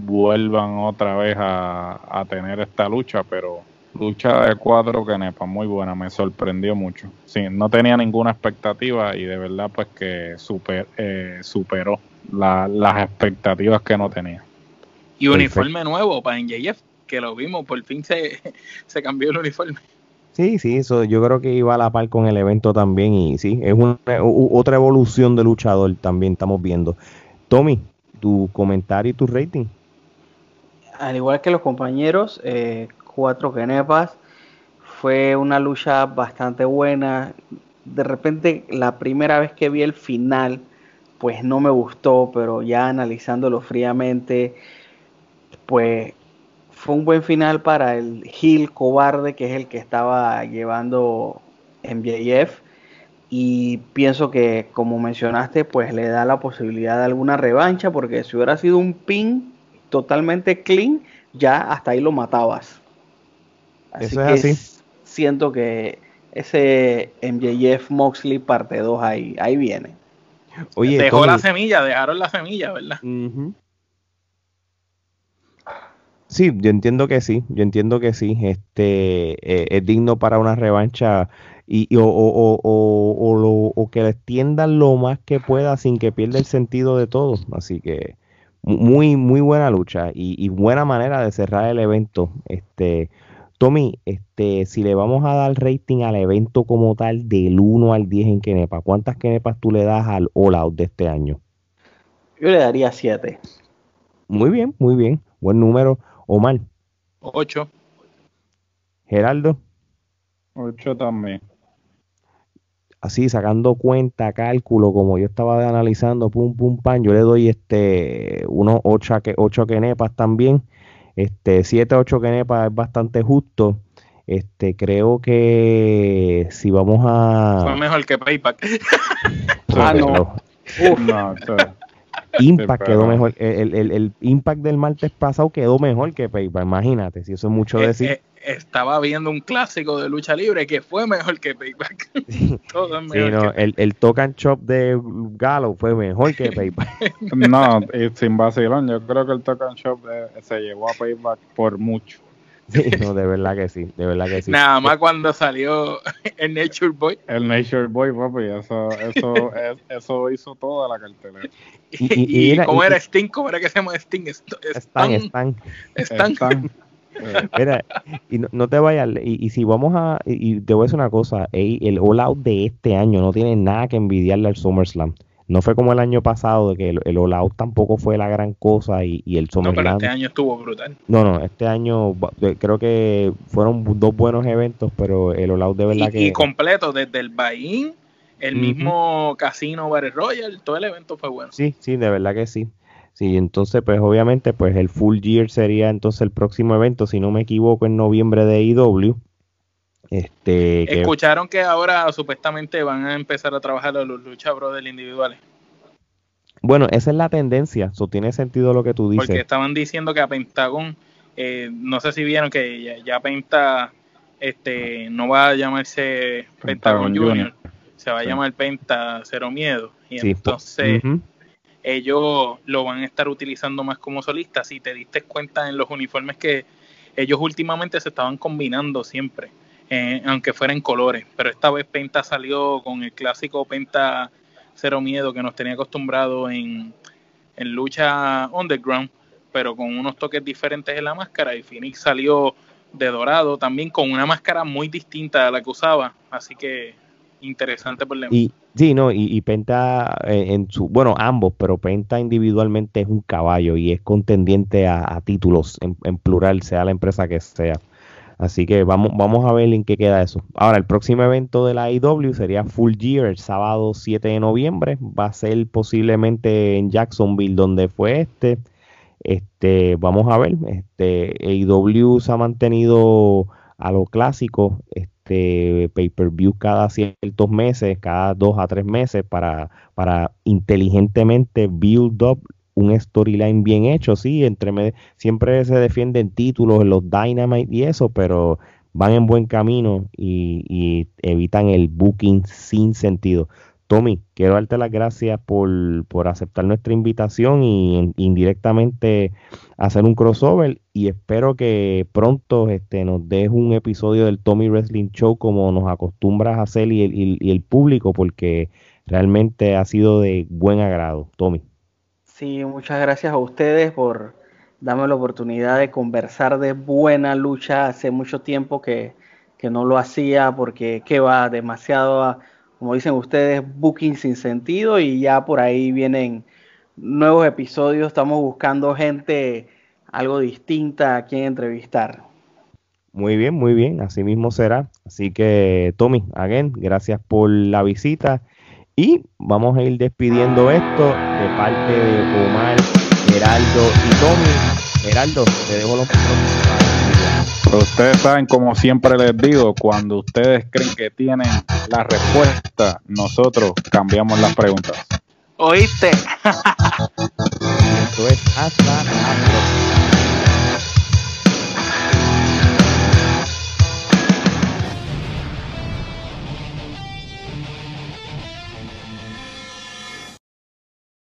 vuelvan otra vez a, a tener esta lucha, pero lucha de cuatro que nepa, muy buena, me sorprendió mucho. Sí, no tenía ninguna expectativa y de verdad pues que super, eh, superó las expectativas que no tenía. Y uniforme nuevo para NJF, que lo vimos, por fin se, se cambió el uniforme. Sí, sí, eso yo creo que iba a la par con el evento también y sí, es una, otra evolución de luchador también estamos viendo. Tommy, tu comentario y tu rating. Al igual que los compañeros, eh, cuatro genepas. Fue una lucha bastante buena. De repente, la primera vez que vi el final, pues no me gustó, pero ya analizándolo fríamente, pues fue un buen final para el Gil cobarde, que es el que estaba llevando MJF. Y pienso que, como mencionaste, pues le da la posibilidad de alguna revancha, porque si hubiera sido un pin totalmente clean, ya hasta ahí lo matabas. Así que así. Siento que ese MJF Moxley parte 2 ahí, ahí viene. Oye, Dejó la semilla, dejaron la semilla, ¿verdad? Sí, yo entiendo que sí, yo entiendo que sí, este eh, es digno para una revancha y, o, o, o, o, que le extiendan lo más que pueda sin que pierda el sentido de todo, así que muy muy buena lucha y, y buena manera de cerrar el evento, este Tommy, este, si le vamos a dar rating al evento como tal del 1 al 10 en Kenepa, ¿cuántas Kenepas tú le das al All Out de este año? Yo le daría 7. Muy bien, muy bien. Buen número. Omar. 8. Geraldo. 8 también. Así, sacando cuenta, cálculo, como yo estaba analizando, pum, pum, pan, yo le doy este unos 8, 8 Kenepas también. Este, 7-8 Kenepa es bastante justo. Este, creo que si vamos a. Fue mejor que Payback. ah, no. no Impact quedó mejor. El, el, el, Impact del martes pasado quedó mejor que Payback. Imagínate, si eso es mucho eh, decir. Eh, estaba viendo un clásico de lucha libre que fue mejor que Payback. Todo es mejor sí, no, el, el Token Chop de Galo fue mejor que Payback. no, sin vacilón, yo creo que el Token Chop se llevó a Payback por mucho. Sí, no, de verdad que sí, de verdad que sí. Nada más cuando salió el Nature Boy. El Nature Boy, papi, eso, eso, eso hizo toda la cartelera. Y, y, cómo era Sting, cómo era que se llama Sting, Stan, Stan. Stan. Mira, y no, te vayas, y, si vamos a, y te voy a decir una cosa, el All Out de este año no tiene nada que envidiarle al SummerSlam. No fue como el año pasado, de que el, All Out tampoco fue la gran cosa y, el SummerSlam... No, pero este año estuvo brutal. No, no, este año creo que fueron dos buenos eventos, pero el All Out de verdad que... Y completo, desde el buy el mismo Casino Battle Royal, todo el evento fue bueno. Sí, sí, de verdad que sí. Sí, entonces pues obviamente pues el Full Year sería entonces el próximo evento, si no me equivoco, en noviembre de IW. Este, Escucharon que ahora supuestamente van a empezar a trabajar los lucha brothers individuales. Bueno, esa es la tendencia, eso tiene sentido lo que tú dices. Porque estaban diciendo que a Pentagon, eh, no sé si vieron que ya, Penta este, no va a llamarse Pentagon, Junior, se va a llamar Penta Cero Miedo. Y pues, entonces ellos lo van a estar utilizando más como solistas. Si te diste cuenta en los uniformes que ellos últimamente se estaban combinando siempre, eh, aunque fuera en colores, pero esta vez Penta salió con el clásico Penta Cero Miedo que nos tenía acostumbrado en, en lucha underground, pero con unos toques diferentes en la máscara. Y Phoenix salió de dorado también con una máscara muy distinta a la que usaba, así que interesante por Y, sí, no, y, Penta eh, en su, bueno, ambos, pero Penta individualmente es un caballo y es contendiente a, títulos en, plural, sea la empresa que sea. Así que vamos, vamos a ver en qué queda eso. Ahora, el próximo evento de la IW sería Full Gear el sábado 7 de noviembre. Va a ser posiblemente en Jacksonville, donde fue este. Este, vamos a ver. Este, AEW se ha mantenido a lo clásico. Este, este, pay-per-view cada ciertos meses, cada dos a tres meses, para, para inteligentemente build up un storyline bien hecho, sí, entre siempre se defienden títulos los Dynamite y eso, pero van en buen camino y, y evitan el booking sin sentido. Tommy, quiero darte las gracias por, aceptar nuestra invitación y indirectamente hacer un crossover y espero que pronto este, nos des un episodio del Tommy Wrestling Show como nos acostumbras a hacer y, el público porque realmente ha sido de buen agrado. Tommy. Sí, muchas gracias a ustedes por darme la oportunidad de conversar de buena lucha. Hace mucho tiempo que, que no lo hacía porque que va demasiado... A, como dicen ustedes, booking sin sentido y ya por ahí vienen nuevos episodios. Estamos buscando gente algo distinta a quien entrevistar. Muy bien, muy bien, así mismo será. Así que, Tommy, again, gracias por la visita y vamos a ir despidiendo esto de parte de Omar, Geraldo y Tommy. Geraldo, te dejo los ustedes saben, como siempre les digo, cuando ustedes creen que tienen la respuesta, nosotros cambiamos las preguntas. ¿Oíste? Esto es hasta la próxima.